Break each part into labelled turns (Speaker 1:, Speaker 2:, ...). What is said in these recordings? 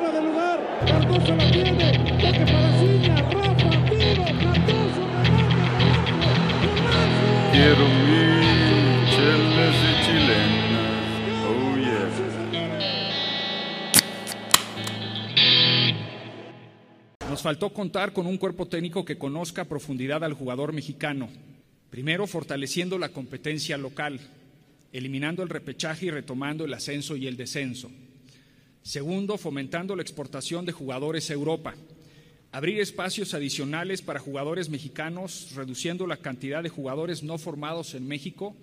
Speaker 1: fuera de lugar. Cardoso la tiene. Toque para Ciña. Rafa, tiro. Cardoso, remate.
Speaker 2: Quiero mi chelas de chilenas. Oh yeah.
Speaker 3: Nos faltó contar con un cuerpo técnico que conozca a profundidad al jugador mexicano. Primero, fortaleciendo la competencia local, eliminando el repechaje y retomando el ascenso y el descenso. Segundo, fomentando la exportación de jugadores a Europa. Abrir espacios adicionales para jugadores mexicanos, reduciendo la cantidad de jugadores no formados en México.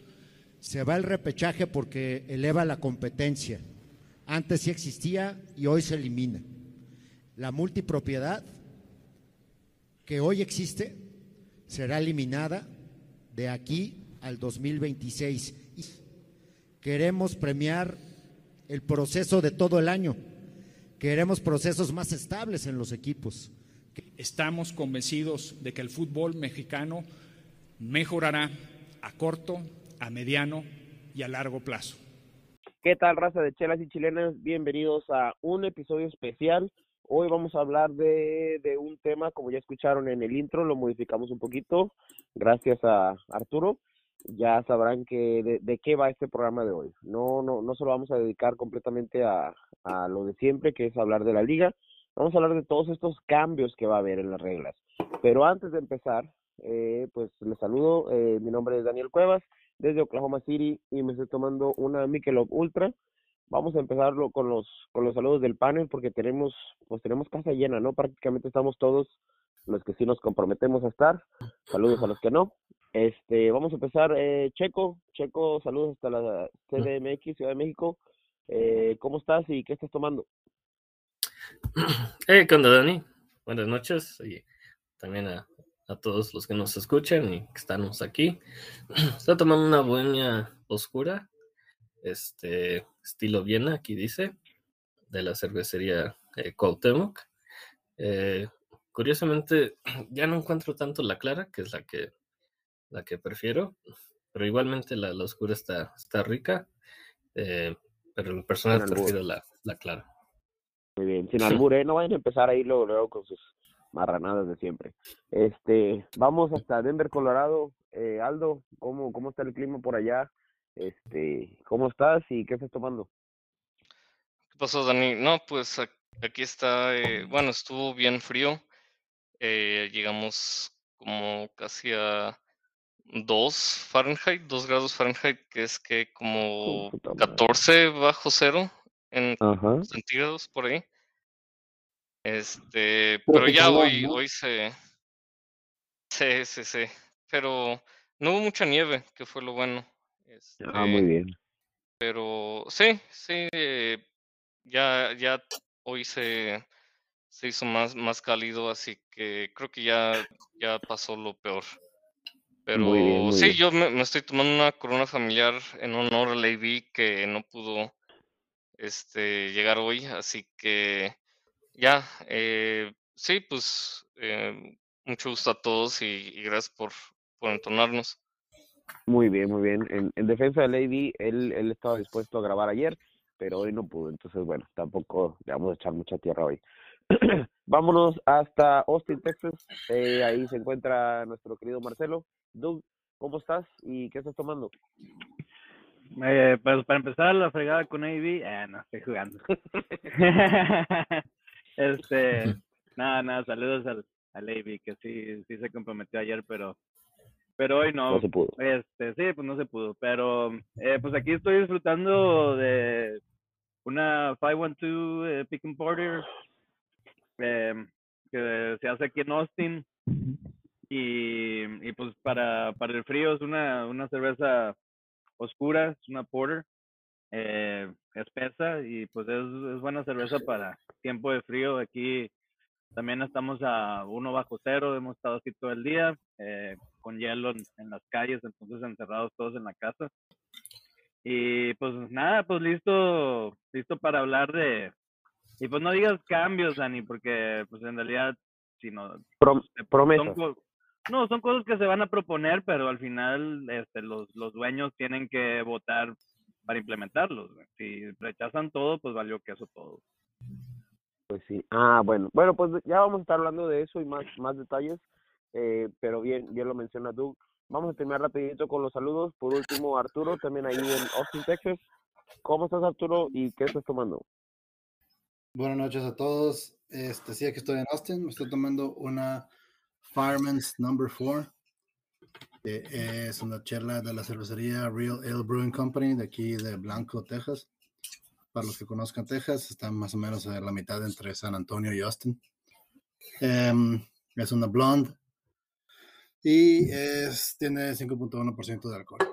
Speaker 4: Se va el repechaje porque eleva la competencia. Antes sí existía y hoy se elimina. La multipropiedad que hoy existe será eliminada de aquí al 2026. Y queremos premiar el proceso de todo el año. Queremos procesos más estables en los equipos.
Speaker 3: Estamos convencidos de que el fútbol mexicano mejorará a corto, a mediano y a largo plazo.
Speaker 5: ¿Qué tal, raza de chelas y chilenas? Bienvenidos a un episodio especial. Hoy vamos a hablar de, de, un tema, como ya escucharon en el intro, lo modificamos un poquito, gracias a Arturo. Ya sabrán que de, de qué va este programa de hoy. No, no, no se lo vamos a dedicar completamente a, a lo de siempre, que es hablar de la liga. Vamos a hablar de todos estos cambios que va a haber en las reglas. Pero antes de empezar, eh, pues les saludo. Eh, mi nombre es Daniel Cuevas, desde Oklahoma City, y me estoy tomando una Michelob Ultra vamos a empezarlo con los con los saludos del panel porque tenemos pues tenemos casa llena no prácticamente estamos todos los que sí nos comprometemos a estar saludos a los que no este vamos a empezar eh, Checo Checo saludos hasta la CDMX Ciudad de México. Eh, cómo estás y qué estás tomando
Speaker 6: hey qué onda Dani buenas noches y también a, todos los que nos escuchan y que estamos aquí. Estoy tomando una buena oscura este estilo Viena, aquí dice, de la cervecería eh. Eh, curiosamente, ya no encuentro tanto la clara, que es la que, la que prefiero, pero igualmente la, la oscura está, está rica, eh, pero en personal prefiero la, la, clara.
Speaker 5: Muy bien, sin albur, ¿eh? no vayan a empezar ahí luego, luego con sus marranadas de siempre. Este, vamos hasta Denver, Colorado. Eh, Aldo, ¿cómo, ¿cómo está el clima por allá? Este, ¿cómo estás y qué estás tomando?
Speaker 7: ¿Qué pasó, Dani? No, pues aquí está, eh, bueno, estuvo bien frío. Eh, llegamos como casi a 2 Fahrenheit, 2 grados Fahrenheit, que es que como 14 bajo cero en
Speaker 5: Ajá.
Speaker 7: centígrados por ahí. Este, pero ya hoy, hoy se, sí, sí, sí, pero no hubo mucha nieve, que fue lo bueno. Este,
Speaker 5: ah, muy bien.
Speaker 7: Pero sí, sí, eh, ya, ya hoy se, se hizo más, más cálido, así que creo que ya, ya pasó lo peor. Pero
Speaker 5: muy bien, muy
Speaker 7: sí,
Speaker 5: bien.
Speaker 7: yo me, me, estoy tomando una corona familiar en honor a Levi que no pudo este, llegar hoy, así que ya, eh, sí, pues eh, mucho gusto a todos y, y gracias por, por entonarnos.
Speaker 5: Muy bien, muy bien. En, en defensa de Lady, él, él estaba dispuesto a grabar ayer, pero hoy no pudo. Entonces, bueno, tampoco le vamos a echar mucha tierra hoy. Vámonos hasta Austin, Texas. Eh, ahí se encuentra nuestro querido Marcelo. Doug, ¿cómo estás y qué estás tomando?
Speaker 8: Eh, pues para empezar, la fregada con AB, eh, no, estoy jugando. este, nada, nada, saludos al, al AB, que sí, sí se comprometió ayer, pero pero hoy no.
Speaker 5: No se pudo.
Speaker 8: Este, sí, pues no se pudo. Pero eh, pues aquí estoy disfrutando de una 512 eh, Pick and Porter eh, que se hace aquí en Austin. Y, y pues para, para el frío es una, una cerveza oscura, es una porter, eh, espesa y pues es, es buena cerveza para tiempo de frío. Aquí también estamos a uno bajo cero, hemos estado aquí todo el día, eh, con hielo en, en, las calles, entonces encerrados todos en la casa. Y pues nada, pues listo, listo para hablar de... Y pues no digas cambios, Dani, porque pues en realidad, si no...
Speaker 5: Prom promesas.
Speaker 8: Son, no, son cosas que se van a proponer, pero al final este, los, los dueños tienen que votar para implementarlos. Si rechazan todo, pues valió queso todo.
Speaker 5: Pues Pues sí. Ah, bueno. Bueno, pues ya vamos a estar hablando de eso y más, más detalles. Eh, pero bien, bien lo menciona Doug. Vamos a terminar rapidito con los saludos. Por último, Arturo, también ahí en Austin, Texas. ¿Cómo estás, Arturo? ¿Y qué estás tomando?
Speaker 9: Buenas noches a todos. Este, sí, aquí estoy en Austin. Me estoy tomando una Fireman's Number 4. que es una chela de la cervecería Real Ale Brewing Company de aquí de Blanco, Texas. Para los que conozcan Texas, está más o menos a la mitad entre San Antonio y Austin. Em, es una blonde y es, tiene 5.1% de alcohol.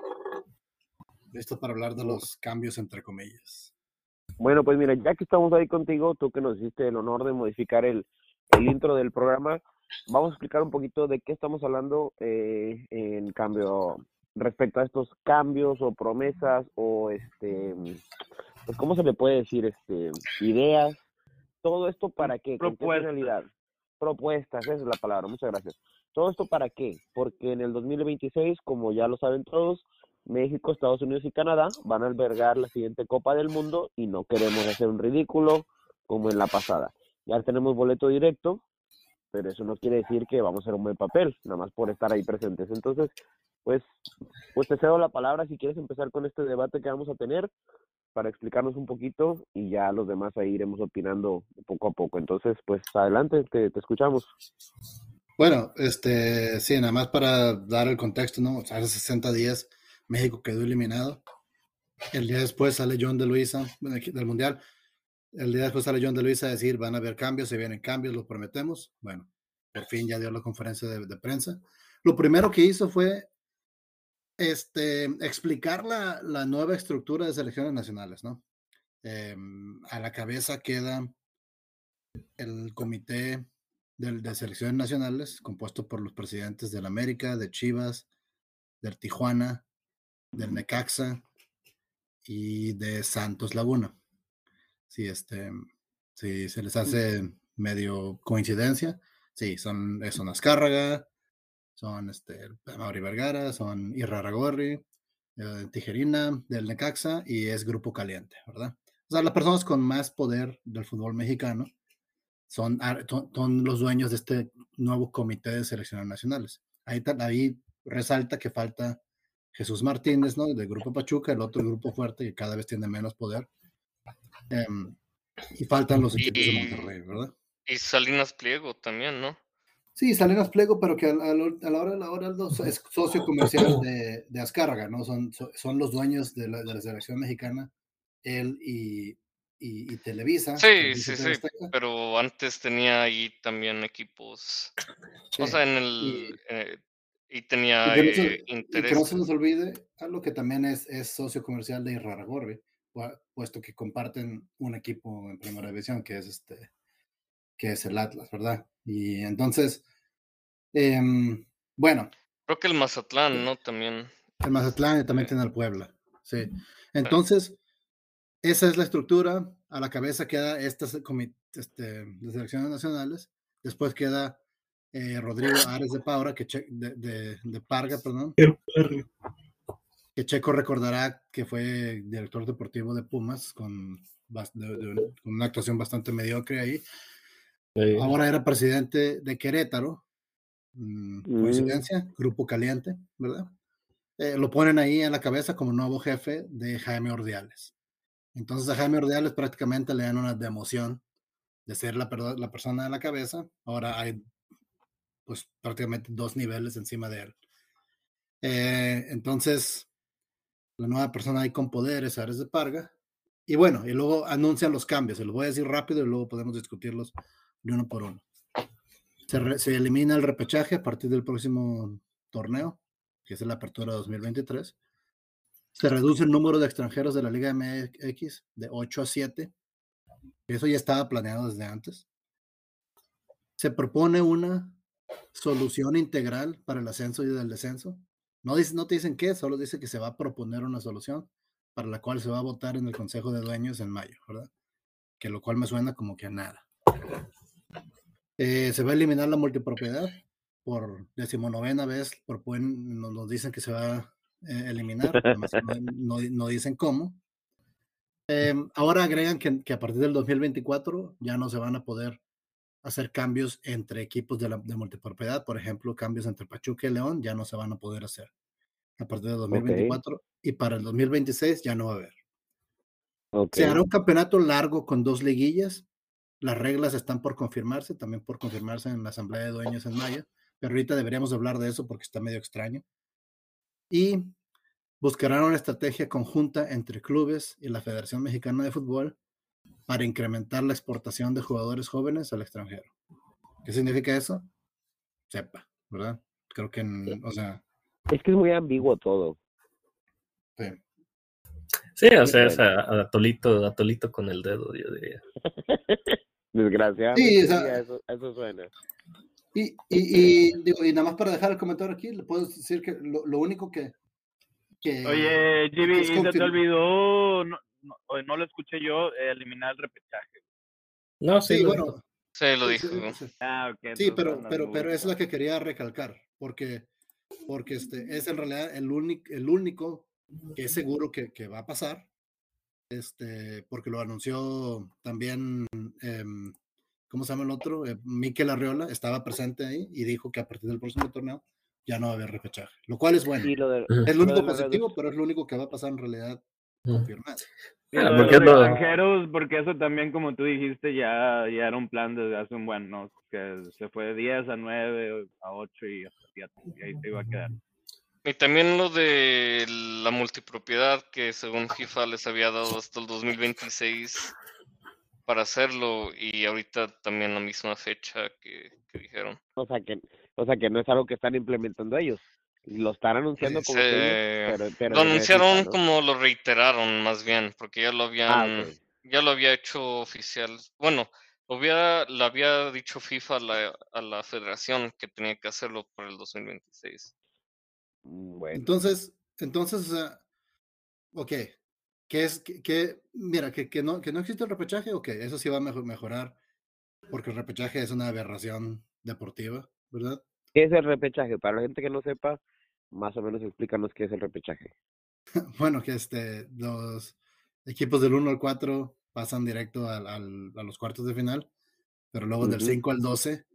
Speaker 9: Listo para hablar de los cambios entre comillas.
Speaker 5: Bueno, pues mira, ya que estamos ahí contigo, tú que nos hiciste el honor de modificar el, el intro del programa, vamos a explicar un poquito de qué estamos hablando eh, en cambio respecto a estos cambios o promesas o este pues cómo se le puede decir este ideas todo esto para qué ¿Con qué
Speaker 8: Propuestas.
Speaker 5: finalidad. Propuestas esa es la palabra muchas gracias. Todo esto para qué porque en el 2026 como ya lo saben todos México Estados Unidos y Canadá van a albergar la siguiente Copa del Mundo y no queremos hacer un ridículo como en la pasada ya tenemos boleto directo pero eso no quiere decir que vamos a hacer un buen papel, nada más por estar ahí presentes. Entonces, pues, pues te cedo la palabra si quieres empezar con este debate que vamos a tener para explicarnos un poquito y ya los demás ahí iremos opinando poco a poco. Entonces, pues adelante, te, te escuchamos.
Speaker 9: Bueno, este, sí, nada más para dar el contexto, ¿no? Hace 60 días México quedó eliminado. El día después sale John de Luisa del Mundial. El día después sale John de Luisa a decir, van a haber cambios, se vienen cambios, lo prometemos. Bueno, por fin ya dio la conferencia de, de prensa. Lo primero que hizo fue este, explicar la, la nueva estructura de selecciones nacionales, ¿no? Eh, a la cabeza queda el comité de, de, selecciones nacionales, compuesto por los presidentes del América, de Chivas, del Tijuana, del Necaxa y de Santos Laguna. Sí, este, sí, se les hace medio coincidencia. Sí, son, son Azcárraga, son este, Mauri Vergara, son Irraragorri, eh, Tijerina del Necaxa y es Grupo Caliente, ¿verdad? O sea, las personas con más poder del fútbol mexicano son, son los dueños de este nuevo comité de selecciones nacionales. Ahí, ahí resalta que falta Jesús Martínez, ¿no? Del Grupo Pachuca, el otro grupo fuerte que cada vez tiene menos poder. Um, y faltan los equipos y, de Monterrey, ¿verdad?
Speaker 7: Y Salinas Pliego también, ¿no?
Speaker 9: Sí, Salinas Pliego, pero que a, a, a la hora de la hora es socio comercial de, de Azcárraga, ¿no? Son, son los dueños de la, de la selección mexicana, él y, y, y Televisa.
Speaker 7: Sí,
Speaker 9: Televisa
Speaker 7: sí, sí, pero antes tenía ahí también equipos, sí. o sea, en el...
Speaker 9: Y,
Speaker 7: eh, y tenía
Speaker 9: y que, no se,
Speaker 7: eh, interés.
Speaker 9: y que no se nos olvide algo que también es, es socio comercial de Irraragorri, puesto que comparten un equipo en primera división, que es este, que es el Atlas, ¿verdad? Y entonces, eh, bueno.
Speaker 7: Creo que el Mazatlán, ¿no? También.
Speaker 9: El Mazatlán también tiene el Puebla, sí. Entonces, esa es la estructura. A la cabeza queda estas este, de selecciones nacionales. Después queda eh, Rodrigo Ares de Paura, que che, de, de, de, Parga, perdón. Que Checo recordará que fue director deportivo de Pumas con, de, con una actuación bastante mediocre ahí. Sí. Ahora era presidente de Querétaro. Mm, coincidencia, mm. grupo caliente, ¿verdad? Eh, lo ponen ahí en la cabeza como nuevo jefe de Jaime Ordiales. Entonces a Jaime Ordiales prácticamente le dan una democión de ser la, la persona de la cabeza. Ahora hay pues prácticamente dos niveles encima de él. Eh, entonces, la nueva persona ahí con poderes, Ares de Parga. Y bueno, y luego anuncian los cambios. Se los voy a decir rápido y luego podemos discutirlos de uno por uno. Se, se elimina el repechaje a partir del próximo torneo, que es la apertura 2023. Se reduce el número de extranjeros de la Liga MX de 8 a 7. Eso ya estaba planeado desde antes. Se propone una solución integral para el ascenso y el descenso. No, dice, no te dicen qué, solo dice que se va a proponer una solución para la cual se va a votar en el Consejo de Dueños en mayo, ¿verdad? Que lo cual me suena como que a nada. Eh, se va a eliminar la multipropiedad por decimonovena vez, nos, nos dicen que se va a eh, eliminar, no, no, no, dicen cómo. Em, ahora agregan que, que, a partir del 2024 ya no se van a poder hacer cambios entre equipos de, la, de multipropiedad. Por ejemplo, cambios entre Pachuca y León ya no se van a poder hacer a partir del 2024 okay. y para el 2026 ya no va a haber. Okay. Se hará un campeonato largo con dos liguillas. Las reglas están por confirmarse, también por confirmarse en la Asamblea de Dueños en mayo, pero ahorita deberíamos hablar de eso porque está medio extraño. Y buscarán una estrategia conjunta entre clubes y la Federación Mexicana de Fútbol para incrementar la exportación de jugadores jóvenes al extranjero. ¿Qué significa eso? Sepa, ¿verdad? Creo que, o sea...
Speaker 5: Es que es muy ambiguo todo.
Speaker 9: Sí.
Speaker 6: Sí, o sea, es a, a, Tolito, a Tolito con el dedo, yo diría.
Speaker 5: Desgraciadamente,
Speaker 9: Sí, o sea-
Speaker 5: eso, eso suena.
Speaker 9: Y, y, y, digo, y nada más para dejar el comentario aquí, le puedo decir que lo, lo único que, que
Speaker 8: Oye, Jimmy,
Speaker 9: es
Speaker 8: ¿y se te olvidó, no, no, no lo escuché yo, eh, eliminar el repechaje?
Speaker 6: No, sí,
Speaker 9: Sí,
Speaker 6: lo
Speaker 9: bueno,
Speaker 6: dijo.
Speaker 7: Sí, lo
Speaker 9: sí,
Speaker 7: dijo.
Speaker 9: sí, sí.
Speaker 8: Ah, ok.
Speaker 9: Sí, pero, pero, pero es
Speaker 8: ocupado.
Speaker 9: que quería recalcar, porque, porque este es en realidad el único, el único que es seguro que, que va a pasar, este, porque lo anunció también, em, ¿cómo se llama el otro? Eh, Mikel Arriola estaba presente ahí y dijo que a partir del próximo torneo ya no va a haber repechaje, lo cual es bueno.
Speaker 5: Y lo de.
Speaker 9: Es lo
Speaker 5: lo
Speaker 9: único
Speaker 5: la
Speaker 9: positivo, pero es lo único que va a pasar en realidad
Speaker 8: Y
Speaker 6: Ah, porque
Speaker 8: los extranjeros, porque eso también, como tú dijiste, ya, ya era un plan desde hace un buen, ¿no? Que se fue de 10 a 9, a 8 y hasta 7, y ahí se iba a quedar.
Speaker 7: Y también lo de la multipropiedad que según FIFA les había dado hasta el 2026 para hacerlo y ahorita también la misma fecha que, que dijeron.
Speaker 5: O sea que, o sea que no es algo que están implementando ellos. Lo están anunciando como pero, pero
Speaker 7: lo anunciaron como lo reiteraron más bien, porque ya lo
Speaker 5: Ah,
Speaker 7: habían, ya lo había hecho oficial. Bueno, lo había, le había dicho FIFA a la, a la federación que tenía que hacerlo por el 2026.
Speaker 5: Mm, Bueno,
Speaker 9: Entonces, entonces, o sea, ok, que es que, que- mira, que, que no, que no existe el repechaje, ok, eso sí va a mejor- mejorar, porque el repechaje es una aberración deportiva, ¿verdad?
Speaker 5: ¿qué es el repechaje? Para la gente que no sepa, más o menos explícanos qué es el repechaje.
Speaker 9: Bueno, que este, los equipos del 1 al 4 pasan directo al, al- a los cuartos de final, pero luego del
Speaker 5: Ujú.
Speaker 9: 5 al 12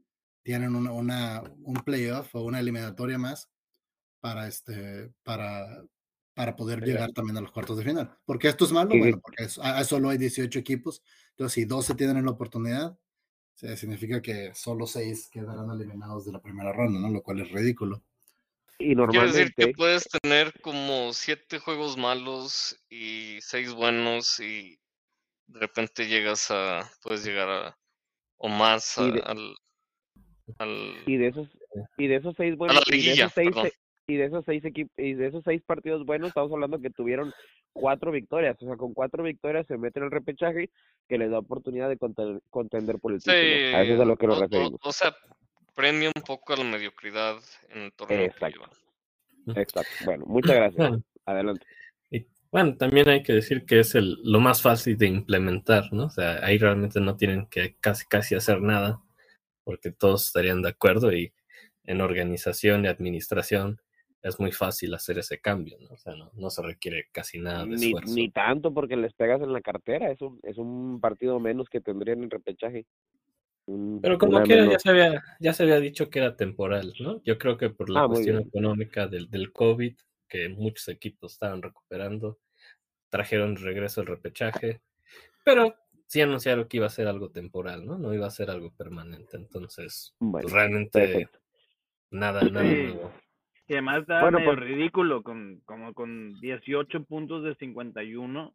Speaker 9: tienen una, una- un playoff o una eliminatoria más para, este, para, para poder
Speaker 5: Llegar.
Speaker 9: llegar también a los cuartos de final. ¿Por qué esto es malo? Bueno, porque es- ah, solo hay 18 equipos, entonces si 12 tienen la oportunidad, significa que solo 6 quedarán eliminados de la primera ronda, ¿no? Lo cual es ridículo.
Speaker 5: Y
Speaker 7: Quiere decir que
Speaker 5: normalmente,
Speaker 7: puedes tener como siete juegos malos y seis buenos y de repente llegas a, puedes llegar a, o más a-
Speaker 5: Y de-
Speaker 7: al, al,
Speaker 5: y de esos, y de esos seis
Speaker 7: a la
Speaker 5: buenos, y de
Speaker 7: liguilla,
Speaker 5: esos seis, y de esos seis equipos, y de esos seis partidos buenos, estamos hablando que tuvieron cuatro victorias, o sea, con cuatro victorias se meten al repechaje que les da oportunidad de conten- contender por el
Speaker 7: Sí,
Speaker 5: título. A eso es a lo que nos
Speaker 7: o-
Speaker 5: referimos.
Speaker 7: O, sea, premia un poco a la mediocridad en el torneo
Speaker 5: Exacto. Exacto. Bueno, muchas gracias.
Speaker 6: Bueno,
Speaker 5: Adelante.
Speaker 6: y, bueno, también hay que decir que es el, lo más fácil de implementar, ¿no? O sea, ahí realmente no tienen que casi casi hacer nada, porque todos estarían de acuerdo y en organización y administración es muy fácil hacer ese cambio, ¿no? O sea, no, no se requiere casi nada de
Speaker 5: Ni,
Speaker 6: esfuerzo.
Speaker 5: ni tanto porque les pegas en la cartera, es un, es un partido menos que tendrían en el repechaje.
Speaker 6: Pero como quiera, ya se, había, ya se había dicho que era temporal, ¿no? Yo creo que por la
Speaker 5: Ah,
Speaker 6: cuestión económica del, del COVID, que muchos equipos estaban recuperando, trajeron de regreso el repechaje, pero sí anunciaron que iba a ser algo temporal, ¿no? No iba a ser algo permanente. Entonces, pues, realmente
Speaker 5: perfecto.
Speaker 6: nada, nada
Speaker 8: Sí.
Speaker 6: nuevo.
Speaker 8: Y además estaba
Speaker 5: Bueno,
Speaker 8: medio
Speaker 5: pues-
Speaker 8: ridículo, con, como con 18 puntos de 51.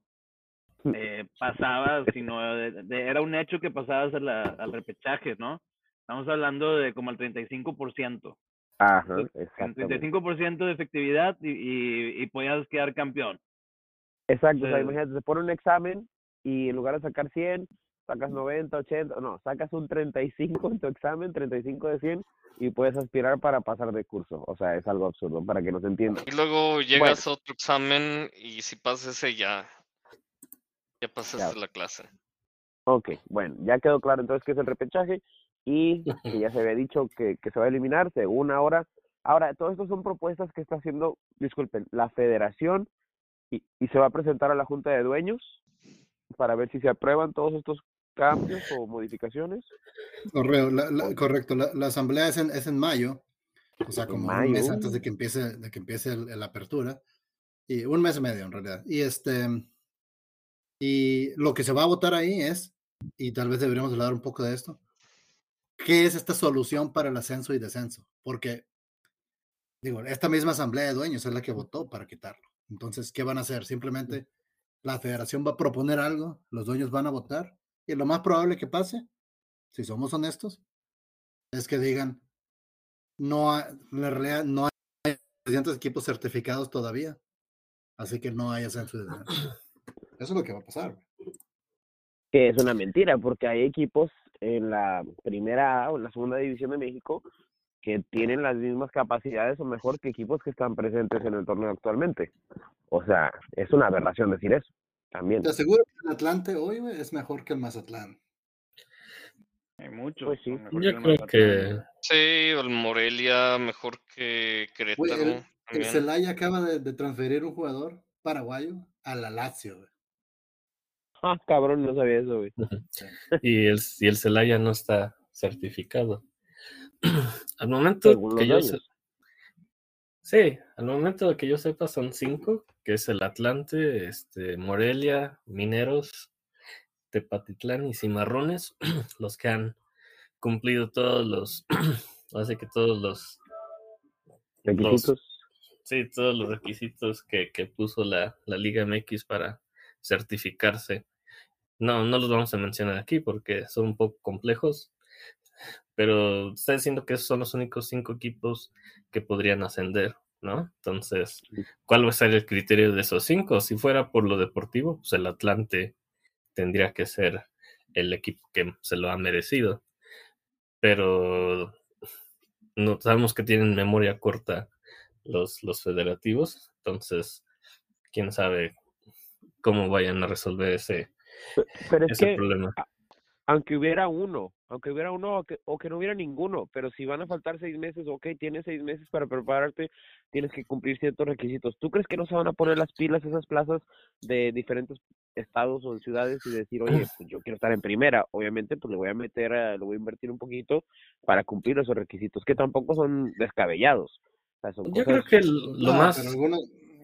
Speaker 8: Eh, pasabas, sino de- de- era un hecho que pasabas a la- al repechaje, ¿no? Estamos hablando de como el 35%.
Speaker 5: Ajá,
Speaker 8: Entonces,
Speaker 5: exactamente.
Speaker 8: 35% de efectividad y, y, y podías quedar campeón.
Speaker 5: Exacto, o sea,
Speaker 8: Entonces-
Speaker 5: imagínate, te pone un examen y en lugar de sacar 100, sacas 90, 80, no, sacas un 35 en tu examen, 35 de 100 y puedes aspirar para pasar de curso. O sea, es algo absurdo, para que nos entiendan.
Speaker 7: Y luego llegas a otro examen y si pasas ese ya, ya pasaste la clase.
Speaker 5: Ok, bueno, ya quedó claro entonces que es el repechaje y que ya se había dicho que, que se va a eliminar según ahora. Ahora, todo esto son propuestas que está haciendo, disculpen, la federación y, y se va a presentar a la Junta de Dueños para ver si se aprueban todos estos cambios o modificaciones.
Speaker 9: Correo, la- la- correcto. La, la asamblea es en, es en mayo, o sea, como un mes antes de que empiece, de que empiece el- la apertura. Y un mes y medio en realidad. Y este y lo que se va a votar ahí es, y tal vez deberíamos hablar un poco de esto, ¿qué es esta solución para el ascenso y descenso? Porque, digo, esta misma asamblea de dueños es la que votó para quitarlo. Entonces, ¿qué van a hacer? Simplemente la federación va a proponer algo, los dueños van a votar, y lo más probable que pase, si somos honestos, es que digan, no hay, en realidad no hay suficientes equipos certificados todavía, así que no hay ascenso y descenso. Eso es lo que va a pasar.
Speaker 5: Que es una mentira, porque hay equipos en la primera o en la segunda división de México que tienen las mismas capacidades o mejor que equipos que están presentes en el torneo actualmente. O sea, es una aberración decir eso también.
Speaker 9: Te aseguro que el Atlante hoy es mejor que el Mazatlán.
Speaker 8: Hay muchos.
Speaker 5: Pues sí.
Speaker 6: Yo
Speaker 8: el
Speaker 6: creo que
Speaker 7: Sí, el Morelia mejor que Querétaro.
Speaker 9: el, el. Celaya acaba de, de transferir un jugador paraguayo a la Lazio.
Speaker 5: Ah, cabrón, no sabía eso, güey.
Speaker 6: y el, y el Celaya no está certificado. al momento que yo se-. Sí, al momento de que yo sepa son cinco, que es el Atlante, este, Morelia, Mineros, Tepatitlán y Cimarrones, los que han cumplido todos los, así que todos los, los
Speaker 5: Requisitos.
Speaker 6: sí, todos los requisitos que, que puso la, la Liga MX para certificarse. No, no los vamos a mencionar aquí porque son un poco complejos, pero está diciendo que esos son los únicos cinco equipos que podrían ascender, ¿no? Entonces, ¿cuál va a ser el criterio de esos cinco? Si fuera por lo deportivo, pues el Atlante tendría que ser el equipo que se lo ha merecido, pero no sabemos que tienen memoria corta los, los federativos, entonces, quién sabe cómo vayan a resolver ese,
Speaker 5: Pero es que
Speaker 6: problema.
Speaker 5: aunque hubiera uno, aunque hubiera uno o que, o que no hubiera ninguno, pero si van a faltar seis meses, ok, tienes seis meses para prepararte, tienes que cumplir ciertos requisitos. ¿Tú crees que no se van a poner las pilas esas plazas de diferentes estados o ciudades y decir, oye, pues yo quiero estar en primera? Obviamente, pues le voy a meter, a- le voy a invertir un poquito para cumplir esos requisitos, que tampoco son descabellados. O sea, son
Speaker 6: Yo creo que lo
Speaker 9: No,
Speaker 6: más...
Speaker 9: pero algunos,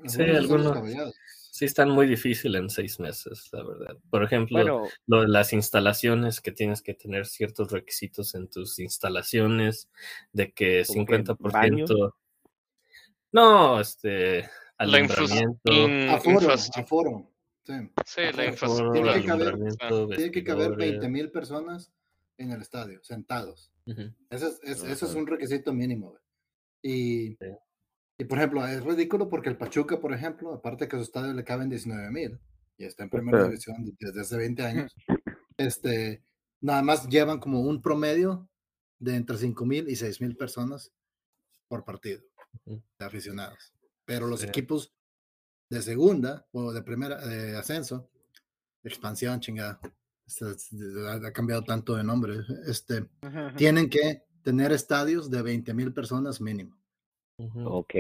Speaker 6: Sí,
Speaker 9: algunos
Speaker 6: algunos. Sí están muy difíciles en seis meses, la verdad. Por ejemplo,
Speaker 5: Bueno,
Speaker 6: lo de las instalaciones, que tienes que tener ciertos requisitos en tus instalaciones, de que
Speaker 5: ¿Como qué,
Speaker 6: 50%... No, este, alumbramiento,
Speaker 7: in-
Speaker 9: Aforo,
Speaker 7: infraestructura.
Speaker 9: aforo. Sí.
Speaker 7: Sí,
Speaker 9: aforo.
Speaker 7: la infraestructura.
Speaker 9: Tiene que caber- Tiene que caber
Speaker 6: vestidores.
Speaker 9: 20 mil personas en el estadio, sentados.
Speaker 6: Ujú.
Speaker 9: Ese es, es- eso es un requisito mínimo. güey. Y,
Speaker 6: Sí.
Speaker 9: Y, por ejemplo, es ridículo porque el Pachuca, por ejemplo, aparte que a su estadio le caben 19 mil y está en primera división desde hace 20 años, este, nada más llevan como un promedio de entre 5 mil y 6 mil personas por partido de aficionados. Pero los
Speaker 6: Sí.
Speaker 9: equipos de segunda o de primera, de ascenso, expansión, chingada, ha ha cambiado tanto de nombre, este, tienen que tener estadios de 20 mil personas mínimo.
Speaker 5: Ok.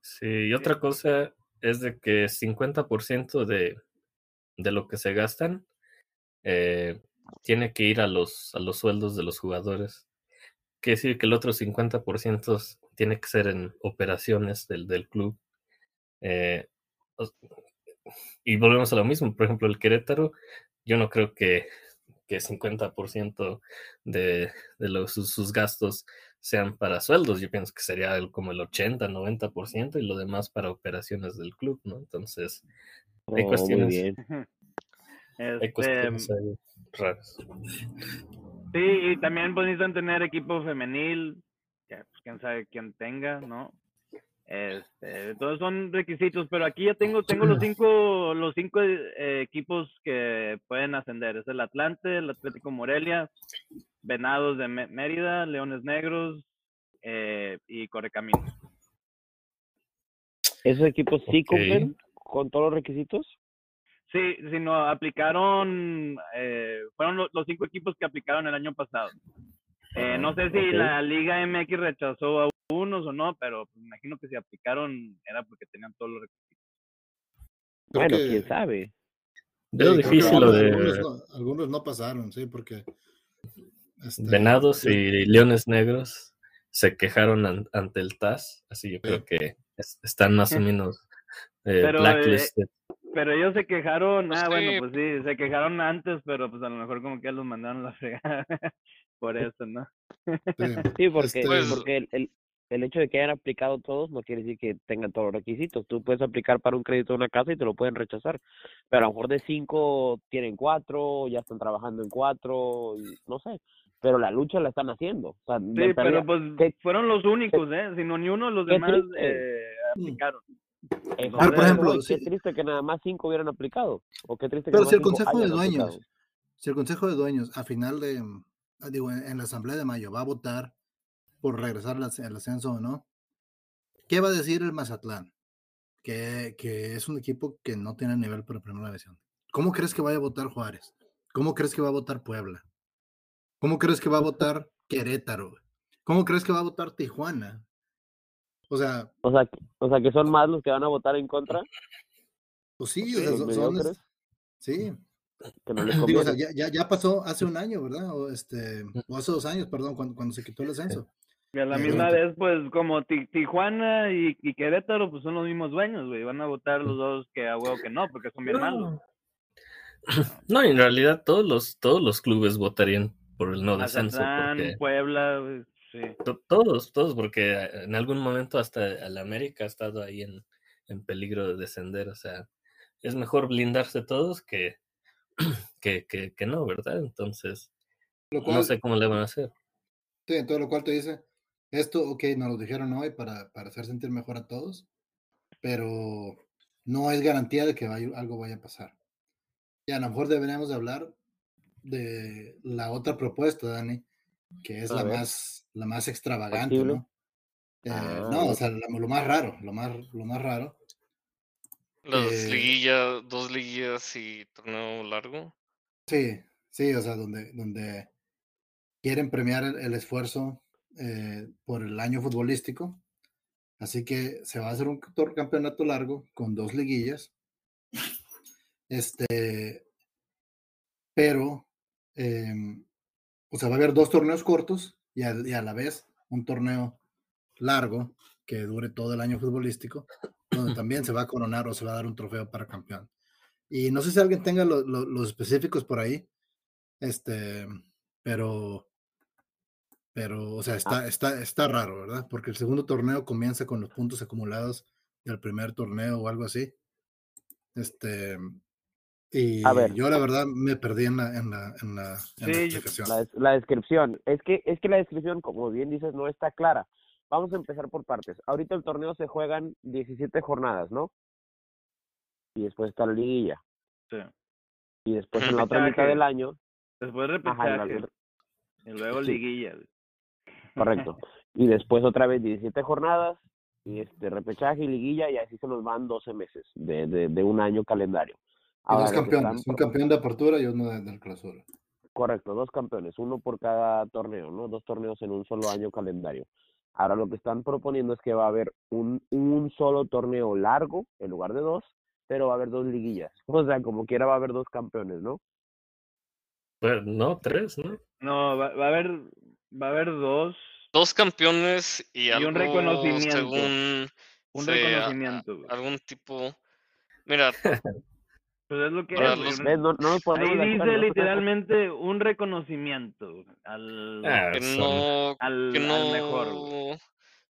Speaker 6: Sí, y otra cosa es de que 50% de, de lo que se gastan eh, tiene que ir a los, a los sueldos de los jugadores. Quiere decir que el otro 50% tiene que ser en operaciones del, del club. Eh, y volvemos a lo mismo. Por ejemplo, el Querétaro, yo no creo que, que 50% de, de los, sus, sus gastos sean para sueldos. Yo pienso que sería el- como el 80, 90% y lo demás para operaciones del club, ¿no? Entonces, hay
Speaker 5: Oh, muy
Speaker 6: cuestiones,
Speaker 5: bien.
Speaker 6: hay
Speaker 8: Este,
Speaker 6: cuestiones ahí raras.
Speaker 8: sí, y también necesitan tener equipo femenil, que pues, quién sabe quién tenga, ¿no? Este, todos son requisitos, pero aquí ya tengo, tengo los cinco, los cinco eh, equipos que pueden ascender. Es el Atlante, el Atlético Morelia, Venados de Mé- Mérida, Leones Negros eh, y Correcaminos.
Speaker 5: ¿Esos equipos sí cumplen con todos los requisitos?
Speaker 8: Sí, sí, no, aplicaron, eh, fueron lo- los cinco equipos que aplicaron el año pasado. Eh, no sé si la Liga MX rechazó a unos o no, pero pues, me imagino que si aplicaron era porque tenían todos los requisitos.
Speaker 9: Creo
Speaker 5: Bueno,
Speaker 9: que-
Speaker 5: quién sabe.
Speaker 6: Veo
Speaker 9: Sí,
Speaker 6: difícil lo
Speaker 9: algunos, algunos
Speaker 6: de
Speaker 9: no, algunos no pasaron, sí, porque este,
Speaker 6: Venados y Leones Negros se quejaron an- ante el TAS, así yo creo que es- están más o menos eh,
Speaker 8: Pero, eh,
Speaker 6: blacklisted.
Speaker 8: Pero ellos se quejaron,
Speaker 7: Pues
Speaker 8: ah, bueno, pues sí, se quejaron antes, pero pues a lo mejor como que los mandaron a la fregada por eso, ¿no?
Speaker 9: sí,
Speaker 5: Sí, porque,
Speaker 9: este,
Speaker 7: Pues-
Speaker 5: porque el, el, el hecho de que hayan aplicado todos no quiere decir que tengan todos los requisitos. Tú puedes aplicar para un crédito de una casa y te lo pueden rechazar. Pero a lo mejor de cinco tienen cuatro, ya están trabajando en cuatro, y no sé. Pero la lucha la están haciendo. O sea, de
Speaker 8: Sí, pero pues
Speaker 5: ¿qué-
Speaker 8: fueron los únicos, ¿eh? Si no, ni uno de los demás eh, aplicaron.
Speaker 9: Pero, por ejemplo.
Speaker 5: Qué
Speaker 9: sí.
Speaker 5: triste que nada más cinco hubieran aplicado. O qué triste que
Speaker 9: Pero si el Consejo de Dueños,
Speaker 5: aplicado.
Speaker 9: si el Consejo de Dueños a final de, digo, en, en la Asamblea de Mayo va a votar por regresar al ascenso o no, ¿qué va a decir el Mazatlán? Que, que es un equipo que no tiene nivel para primera división. ¿Cómo crees que vaya a votar Juárez? ¿Cómo crees que va a votar Puebla? ¿Cómo crees que va a votar Querétaro? ¿Cómo crees que va a votar Tijuana? O sea,
Speaker 5: O sea, que- o sea, que son más los que van a votar en contra
Speaker 9: pues sí, o sea, son- sí,
Speaker 5: que no les
Speaker 9: Digo, o sea, ya, ya, ya pasó hace un año, ¿verdad? O, este, o hace dos años, perdón, cuando, cuando se quitó el ascenso.
Speaker 8: Y a la
Speaker 9: Eh,
Speaker 8: misma vez, pues, como Ti- Tijuana y, y Querétaro, pues son los mismos dueños, güey. Van a votar los dos que a huevo que no, porque son bien malos.
Speaker 6: No, en realidad todos los, todos los clubes votarían por el no descenso. Porque
Speaker 8: Puebla, sí.
Speaker 6: to- todos, todos, porque eh, en algún momento hasta el América ha estado ahí en, en peligro de descender. O sea, es mejor blindarse todos que, que, que, que no, ¿verdad? Entonces,
Speaker 9: Lo cual,
Speaker 6: no sé cómo le van a hacer.
Speaker 9: sí, en todo lo cual te dice, esto, ok, nos lo dijeron hoy para, para hacer sentir mejor a todos, pero no es garantía de que vaya- algo vaya a pasar. Y a lo mejor deberíamos de hablar de la otra propuesta, Dani, que es
Speaker 5: A
Speaker 9: la
Speaker 5: ver.
Speaker 9: más, la más extravagante. ¿no? Eh,
Speaker 5: Ah,
Speaker 9: no, o sea, lo más raro, lo más, lo más raro.
Speaker 7: Las
Speaker 9: Eh,
Speaker 7: liguillas, dos liguillas y torneo largo.
Speaker 9: Sí, sí, o sea, donde, donde quieren premiar el, el esfuerzo eh, por el año futbolístico. Así que se va a hacer un campeonato largo con dos liguillas. Este, pero, em, o sea, va a haber dos torneos cortos y a, y a la vez un torneo largo que dure todo el año futbolístico, donde también se va a coronar o se va a dar un trofeo para campeón. Y no sé si alguien tenga lo- lo- los específicos por ahí, este, pero, pero, o sea, está, está, está raro, ¿verdad? Porque el segundo torneo comienza con los puntos acumulados del primer torneo o algo así. Este, y
Speaker 5: A ver.
Speaker 9: yo la verdad me perdí en la, en la, en la, en la
Speaker 8: Sí, yo-
Speaker 9: explicación.
Speaker 5: La, des- la descripción. Es que, es que la descripción, como bien dices, no está clara. Vamos a empezar por partes. Ahorita el torneo se juegan 17 jornadas, ¿no? Y después está la liguilla.
Speaker 8: sí.
Speaker 5: Y después en la otra mitad del año.
Speaker 8: Después
Speaker 5: la-
Speaker 8: repechaje. Y luego
Speaker 5: Sí.
Speaker 8: liguilla.
Speaker 5: correcto. Y después otra vez 17 jornadas. Y este repechaje y liguilla. Y así se nos van 12 meses de, de, de un año calendario. Ahora,
Speaker 9: dos
Speaker 5: están
Speaker 9: campeones, un campeón de apertura y uno de, del clausura.
Speaker 5: Correcto, dos campeones, uno por cada torneo, ¿no? Dos torneos en un solo año calendario. Ahora lo que están proponiendo es que va a haber un, un solo torneo largo en lugar de dos, pero va a haber dos liguillas. O sea, como quiera va a haber dos campeones, ¿no?
Speaker 6: Pues, no, tres, ¿no?
Speaker 8: No, va, va a haber, va a haber dos.
Speaker 7: Dos campeones y,
Speaker 8: Y
Speaker 7: algo
Speaker 8: un reconocimiento.
Speaker 7: según
Speaker 8: Un
Speaker 7: se- a-
Speaker 8: reconocimiento, güey.
Speaker 7: algún tipo. Mira,
Speaker 8: Pues es lo que Ahí dice literalmente un reconocimiento al,
Speaker 6: Ah,
Speaker 7: que no,
Speaker 8: al,
Speaker 7: que
Speaker 8: al mejor.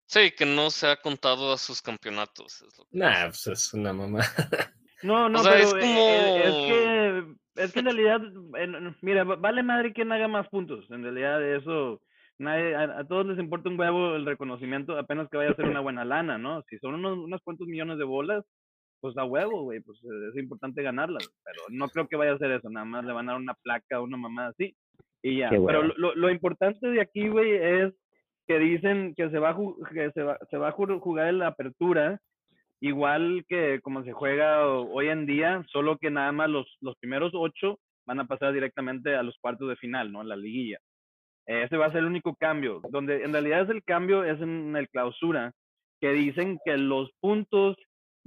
Speaker 7: Sí, que no se ha contado a sus campeonatos. es lo que
Speaker 6: Nah, pues es una mamá.
Speaker 8: No, no,
Speaker 7: sea,
Speaker 8: pero
Speaker 7: es
Speaker 8: eh,
Speaker 7: como-
Speaker 8: eh, es que es que en realidad, en- mira, va- vale madre quien haga más puntos. En realidad eso, nadie, a, a todos les importa un huevo el reconocimiento, apenas que vaya a ser una buena lana, ¿no? Si son unos, unos cuantos millones de bolas, pues a huevo, güey, pues es importante ganarlas. Pero no creo que vaya a ser eso, nada más le van a dar una placa, una mamada así y ya. Pero lo, lo importante de aquí, güey, es que dicen que se va a, que se va, se va a ju- jugar en la apertura igual que como se juega ho- hoy en día, solo que nada más los, los primeros ocho van a pasar directamente a los cuartos de final, ¿no? En la liguilla. Ese va a ser el único cambio. Donde en realidad es el cambio es en el clausura, que dicen que los puntos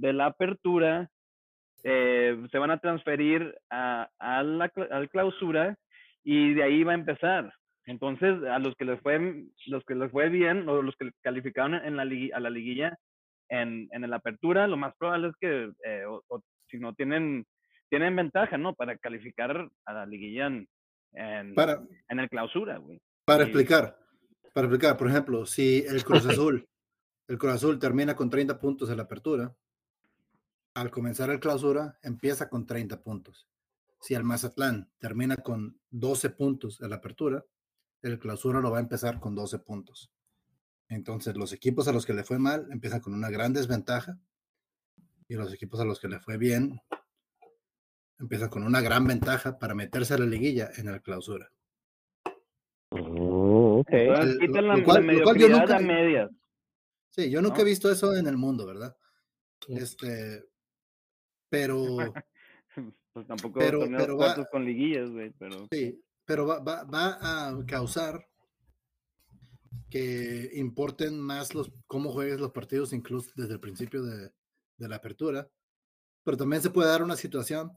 Speaker 8: de la apertura eh, se van a transferir a, a la clausura y de ahí va a empezar. Entonces, a los que les fue, los que les fue bien, o los que calificaron en la a la liguilla en, en la apertura, lo más probable es que, eh, o, o si no tienen, tienen ventaja, ¿no? Para calificar a la liguilla en, en,
Speaker 9: Para,
Speaker 8: en el clausura, güey.
Speaker 9: para
Speaker 8: Y-
Speaker 9: explicar, para explicar, por ejemplo, si el Cruz Azul, el Cruz Azul termina con 30 puntos en la apertura, al comenzar el clausura empieza con 30 puntos. Si el Mazatlán termina con 12 puntos en la apertura, el clausura lo va a empezar con 12 puntos. Entonces, los equipos a los que le fue mal empiezan con una gran desventaja y los equipos a los que le fue bien empiezan con una gran ventaja para meterse a la liguilla en el clausura.
Speaker 5: Ok.
Speaker 8: Entonces,
Speaker 9: Al-
Speaker 8: quitan
Speaker 9: lo-
Speaker 8: la,
Speaker 9: lo cual-
Speaker 8: la
Speaker 9: lo cual yo
Speaker 8: mediocridad
Speaker 9: nunca-
Speaker 8: a medias.
Speaker 9: Sí, yo nunca
Speaker 8: ¿no?
Speaker 9: he visto eso en el mundo, ¿verdad? Este, pero
Speaker 8: Pues tampoco
Speaker 9: Pero- pero va-
Speaker 8: con liguillas, güey, pero...
Speaker 9: sí, pero va, va, va a causar que importen más los cómo juegues los partidos, incluso desde el principio de, de la apertura. Pero también se puede dar una situación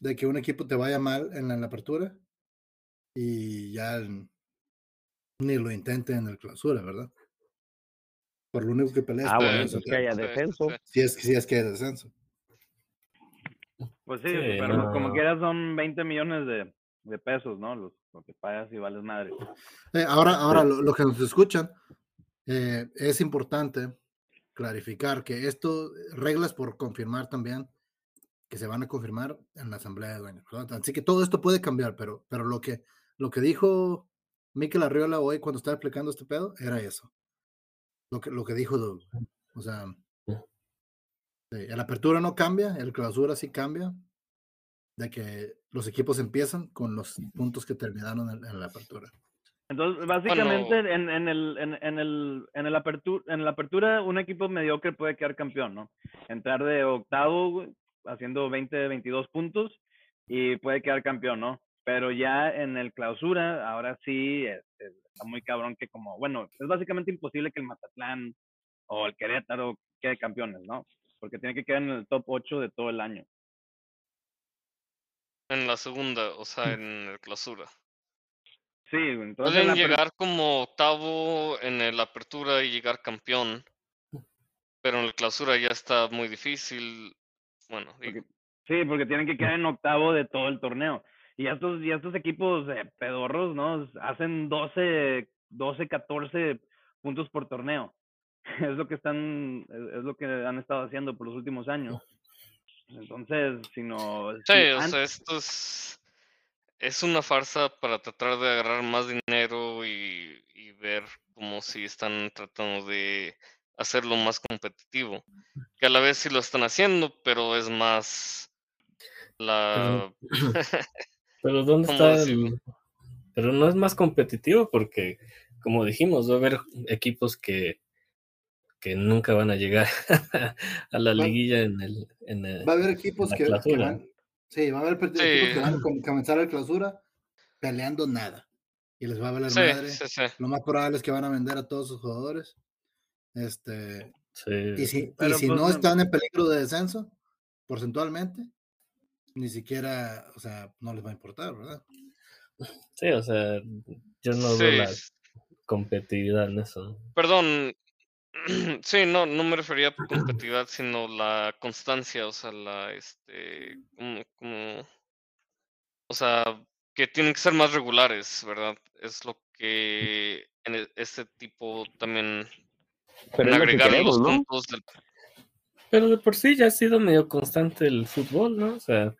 Speaker 9: de que un equipo te vaya mal en la, en la apertura y ya ni lo intente en el clausura, ¿verdad? Por lo único que peleas
Speaker 5: Ah, bueno, entonces que haya descenso.
Speaker 9: si es, si es que hay descenso.
Speaker 8: Pues sí,
Speaker 6: Sí,
Speaker 8: pero
Speaker 6: no.
Speaker 8: como quieras son 20 millones de, de pesos, ¿no? Los, lo que pagas y vales madre.
Speaker 9: Eh, ahora, ahora lo, lo que nos escuchan, eh, es importante clarificar que esto, reglas por confirmar también, que se van a confirmar en la asamblea de dueños. ¿verdad? Así que todo esto puede cambiar, pero, pero lo que lo que dijo Mikel Arriola hoy cuando estaba explicando este pedo era eso. Lo que, lo que dijo Doug. O sea, sí, el apertura no cambia, el clausura sí cambia, de que los equipos empiezan con los puntos que terminaron en, en la apertura.
Speaker 8: Entonces, básicamente, en, en, el, en, en, el, en, el apertura, en la apertura, un equipo mediocre puede quedar campeón, ¿no? Entrar de octavo, haciendo 20, 22 puntos y puede quedar campeón, ¿no? Pero ya en el clausura, ahora sí, este, está muy cabrón que como, bueno, es básicamente imposible que el Mazatlán o el Querétaro quede campeones, ¿no? Porque tiene que quedar en el top 8 de todo el año.
Speaker 7: En la segunda, o sea, en el clausura.
Speaker 8: Sí, entonces en
Speaker 7: Pueden llegar como octavo en el apertura y llegar campeón. Pero en el clausura ya está muy difícil. Bueno, digo,
Speaker 8: Sí, porque tienen que quedar en octavo de todo el torneo. Y estos, y estos equipos eh, pedorros, ¿no? Hacen 12, 12, 14 puntos por torneo. Es lo que están, es es lo que han estado haciendo por los últimos años. Entonces, si no...
Speaker 7: Sí,
Speaker 8: si
Speaker 7: o sea, esto es, es una farsa para tratar de agarrar más dinero y, y ver como si están tratando de hacerlo más competitivo. Que a la vez sí lo están haciendo, pero es más la...
Speaker 6: Pero ¿dónde
Speaker 7: ¿Cómo
Speaker 6: está el- Pero no es más competitivo porque, como dijimos, va a haber equipos que, que nunca van a llegar a la liguilla en el... En el-
Speaker 9: Va a haber equipos que, que
Speaker 6: clausura.
Speaker 9: van, sí, va a haber
Speaker 7: Sí.
Speaker 9: equipos que van a com- comenzar la clausura peleando nada y les va a valer
Speaker 7: Sí,
Speaker 9: madre.
Speaker 7: sí, sí.
Speaker 9: Lo más probable es que van a vender a todos sus jugadores. Este,
Speaker 6: sí.
Speaker 9: y si, y si
Speaker 8: pues,
Speaker 9: no están en peligro de descenso, porcentualmente, ni siquiera, o sea, no les va a importar, ¿verdad?
Speaker 6: Sí, o sea, yo no
Speaker 7: Sí,
Speaker 6: veo la competitividad en eso.
Speaker 7: Perdón, sí, no, no me refería a competitividad, sino la constancia, o sea, la, este, como, como- o sea, que tienen que ser más regulares, ¿verdad? Es lo que en e- este tipo también,
Speaker 5: Pero
Speaker 7: en
Speaker 5: lo
Speaker 7: agregar
Speaker 5: queremos,
Speaker 7: los
Speaker 5: ¿no?
Speaker 7: puntos del,
Speaker 6: Pero de por sí ya ha sido medio constante el fútbol, ¿no? O sea,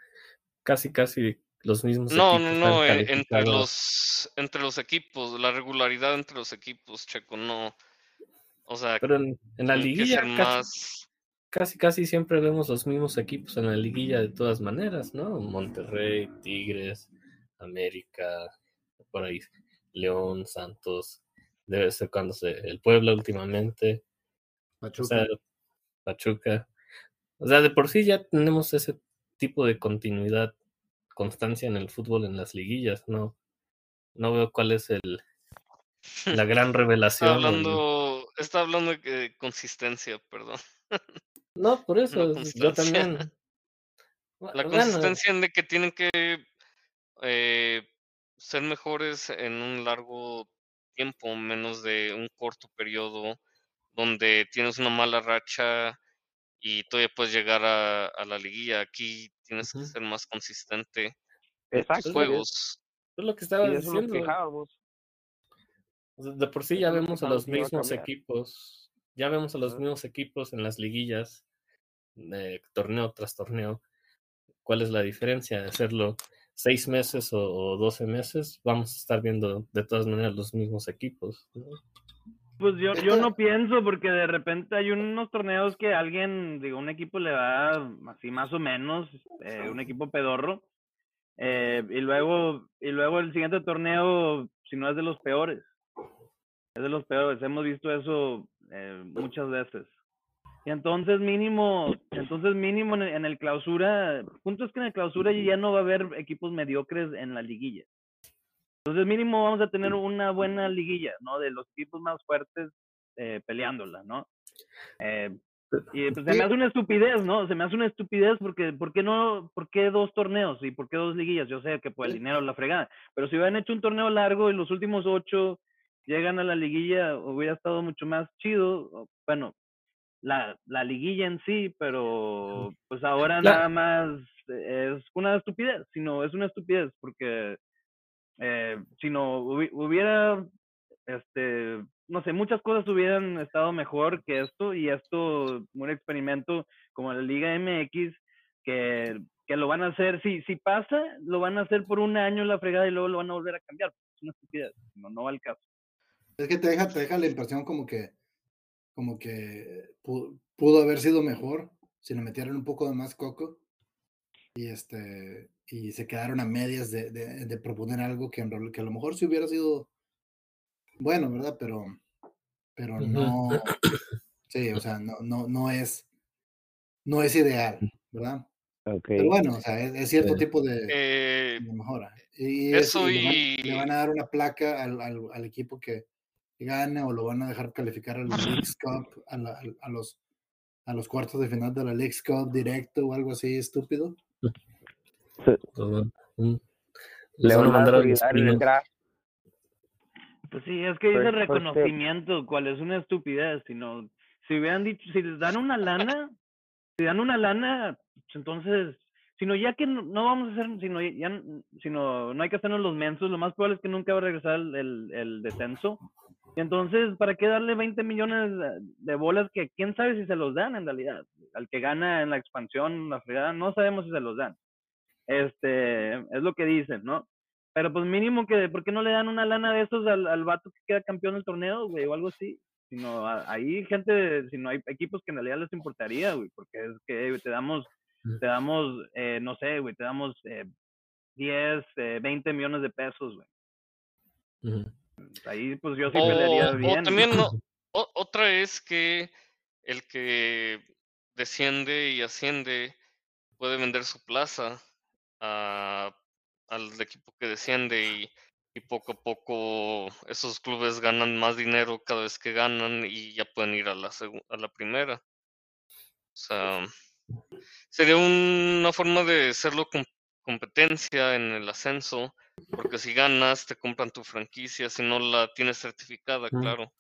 Speaker 6: casi, casi los mismos
Speaker 7: no, no,
Speaker 6: equipos
Speaker 7: no, e- entre los, entre los equipos, la regularidad entre los equipos, Checo, no, o sea,
Speaker 6: Pero en, en la liguilla casi,
Speaker 7: más,
Speaker 6: casi, casi siempre vemos los mismos equipos en la liguilla de todas maneras, ¿no? Monterrey, Tigres, América, por ahí, León, Santos, debe ser cuando se, el Puebla últimamente, o
Speaker 9: Pachuca.
Speaker 6: sea, Pachuca. O sea, de por sí ya tenemos ese tipo de continuidad, constancia en el fútbol en las liguillas, ¿no? No veo cuál es el, la gran revelación. o
Speaker 7: hablando, está hablando de consistencia, perdón.
Speaker 6: No, por eso,
Speaker 7: No
Speaker 6: es- yo también.
Speaker 7: La
Speaker 6: Bueno,
Speaker 7: consistencia en de que tienen que eh, ser mejores en un largo tiempo, menos de un corto periodo, donde tienes una mala racha y todavía puedes llegar a, a la liguilla. Aquí tienes que ser más consistente
Speaker 5: Exacto.
Speaker 7: tus
Speaker 5: y es-
Speaker 7: juegos.
Speaker 6: es lo que estaba
Speaker 5: eso
Speaker 6: diciendo. De por sí ya vemos a los mismos equipos, ya vemos a los mismos equipos en las liguillas, de torneo tras torneo. ¿Cuál es la diferencia de hacerlo seis meses o, 12 meses? Vamos a estar viendo de todas maneras los mismos equipos. ¿no?
Speaker 8: Pues yo, yo no pienso porque de repente hay unos torneos que alguien, digo, un equipo le va así más o menos, eh, un equipo pedorro, eh, y luego y luego el siguiente torneo, si no es de los peores, es de los peores. Hemos visto eso eh, muchas veces. Y entonces mínimo, entonces mínimo en el, en el clausura, punto es que en el clausura ya no va a haber equipos mediocres en la liguilla. Entonces mínimo vamos a tener una buena liguilla, ¿no? De los equipos más fuertes eh, peleándola, ¿no? Eh, y pues se me hace una estupidez, ¿no? Se me hace una estupidez porque, ¿por qué no, por qué dos torneos y por qué dos liguillas? Yo sé que por el dinero la fregada, pero si hubieran hecho un torneo largo y los últimos ocho llegan a la liguilla, hubiera estado mucho más chido. Bueno, la, la liguilla en sí, pero pues ahora nada más es una estupidez, sino es una estupidez porque eh, si no hubi- hubiera, este, no sé, muchas cosas hubieran estado mejor que esto y esto, un experimento como la Liga MX, que, que lo van a hacer, si, si pasa, lo van a hacer por un año la fregada y luego lo van a volver a cambiar. Es una estupidez, no, no va al caso.
Speaker 9: Es que te deja, te deja la impresión como que, como que pu- pudo haber sido mejor si le metieran un poco de más coco y este y se quedaron a medias de, de- de proponer algo que, en que a lo mejor sí hubiera sido bueno, ¿verdad? Pero, pero no, sí, o sea, no, no, no es, no es ideal, ¿verdad? Pero bueno, o sea, es, es cierto tipo de,
Speaker 7: Eh,
Speaker 9: de mejora. Y, es-
Speaker 7: eso
Speaker 9: y le, van,
Speaker 7: y-
Speaker 9: le van a dar una placa al, al- al equipo que gane o lo van a dejar calificar al Leagues Cup, a, la- al- a los, a los cuartos de final de la Leagues Cup directo o algo así estúpido.
Speaker 6: Mm. Les van a mandar a.
Speaker 8: Pues sí, es que dice
Speaker 5: Pues- pues,
Speaker 8: reconocimiento, cuál es una estupidez, sino si hubieran dicho, si les dan una lana, si dan una lana, pues entonces, sino ya que no, no vamos a hacer, sino ya, sino no hay que hacernos los mensos, lo más probable es que nunca va a regresar el, el, el descenso. Y entonces, ¿para qué darle 20 millones de- bolas que quién sabe si se los dan en realidad? Al que gana en la expansión, la fregada, no sabemos si se los dan. Este, es lo que dicen, ¿no? Pero pues mínimo que, ¿por qué no le dan una lana de esos al, al vato que queda campeón del torneo, güey, o algo así? Sino ahí gente, si no hay equipos que en realidad les importaría, güey, porque es que te damos, te damos, eh, no sé, güey, te damos eh, 10, eh, 20 millones de pesos, güey.
Speaker 6: Ujú.
Speaker 8: Ahí pues yo sí
Speaker 7: O,
Speaker 8: pelearía
Speaker 7: o
Speaker 8: bien.
Speaker 7: también no, o- otra es que el que desciende y asciende puede vender su plaza a- al equipo que desciende y, y poco a poco esos clubes ganan más dinero cada vez que ganan y ya pueden ir a la, a la primera. O sea, sería una forma de hacerlo con competencia en el ascenso, porque si ganas te compran tu franquicia, si no la tienes certificada,
Speaker 6: Mm.
Speaker 7: claro.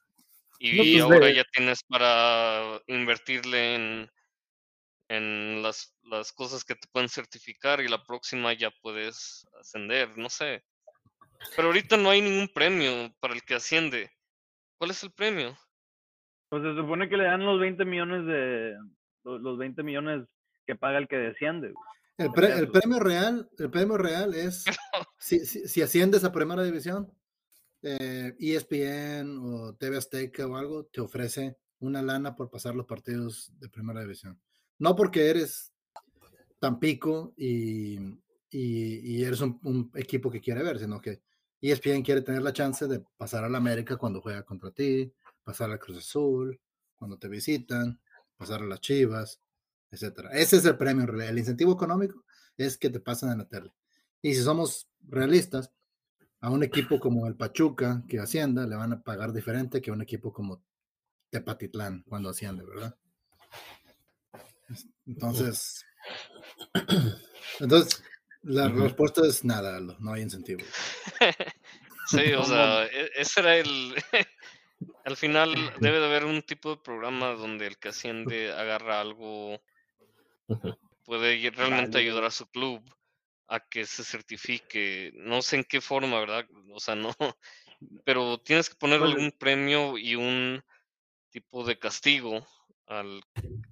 Speaker 7: Y
Speaker 6: No, pues,
Speaker 7: ahora
Speaker 6: de-
Speaker 7: ya tienes para invertirle en, en las, las cosas que te pueden certificar y la próxima ya puedes ascender, no sé. Pero ahorita no hay ningún premio para el que asciende. ¿Cuál es el premio?
Speaker 8: Pues se supone que le dan los 20 millones de, los los 20 millones que paga el que desciende.
Speaker 9: El, pre- el
Speaker 8: pesos.
Speaker 9: premio real, el premio real es si, si, si asciendes a primera división, eh, ESPN o TV Azteca o algo te ofrece una lana por pasar los partidos de primera división. No porque eres Tampico y, y, y eres un, un equipo que quiere ver, sino que ESPN quiere tener la chance de pasar a la América cuando juega contra ti, pasar a Cruz Azul, cuando te visitan, pasar a las Chivas, etcétera. Ese es el premio. El incentivo económico es que te pasen en la tele. Y si somos realistas, a un equipo como el Pachuca que ascienda le van a pagar diferente que a un equipo como Tepatitlán cuando asciende, ¿verdad? Entonces, Entonces, la respuesta es nada, no hay incentivo.
Speaker 7: Sí, o sea, e- ese era el... Al final debe de haber un tipo de programa donde el que asciende agarra algo, Puede realmente ayudar a su club a que se certifique. No sé en qué forma, ¿verdad? O sea, no, pero tienes que poner algún premio y un tipo de castigo al,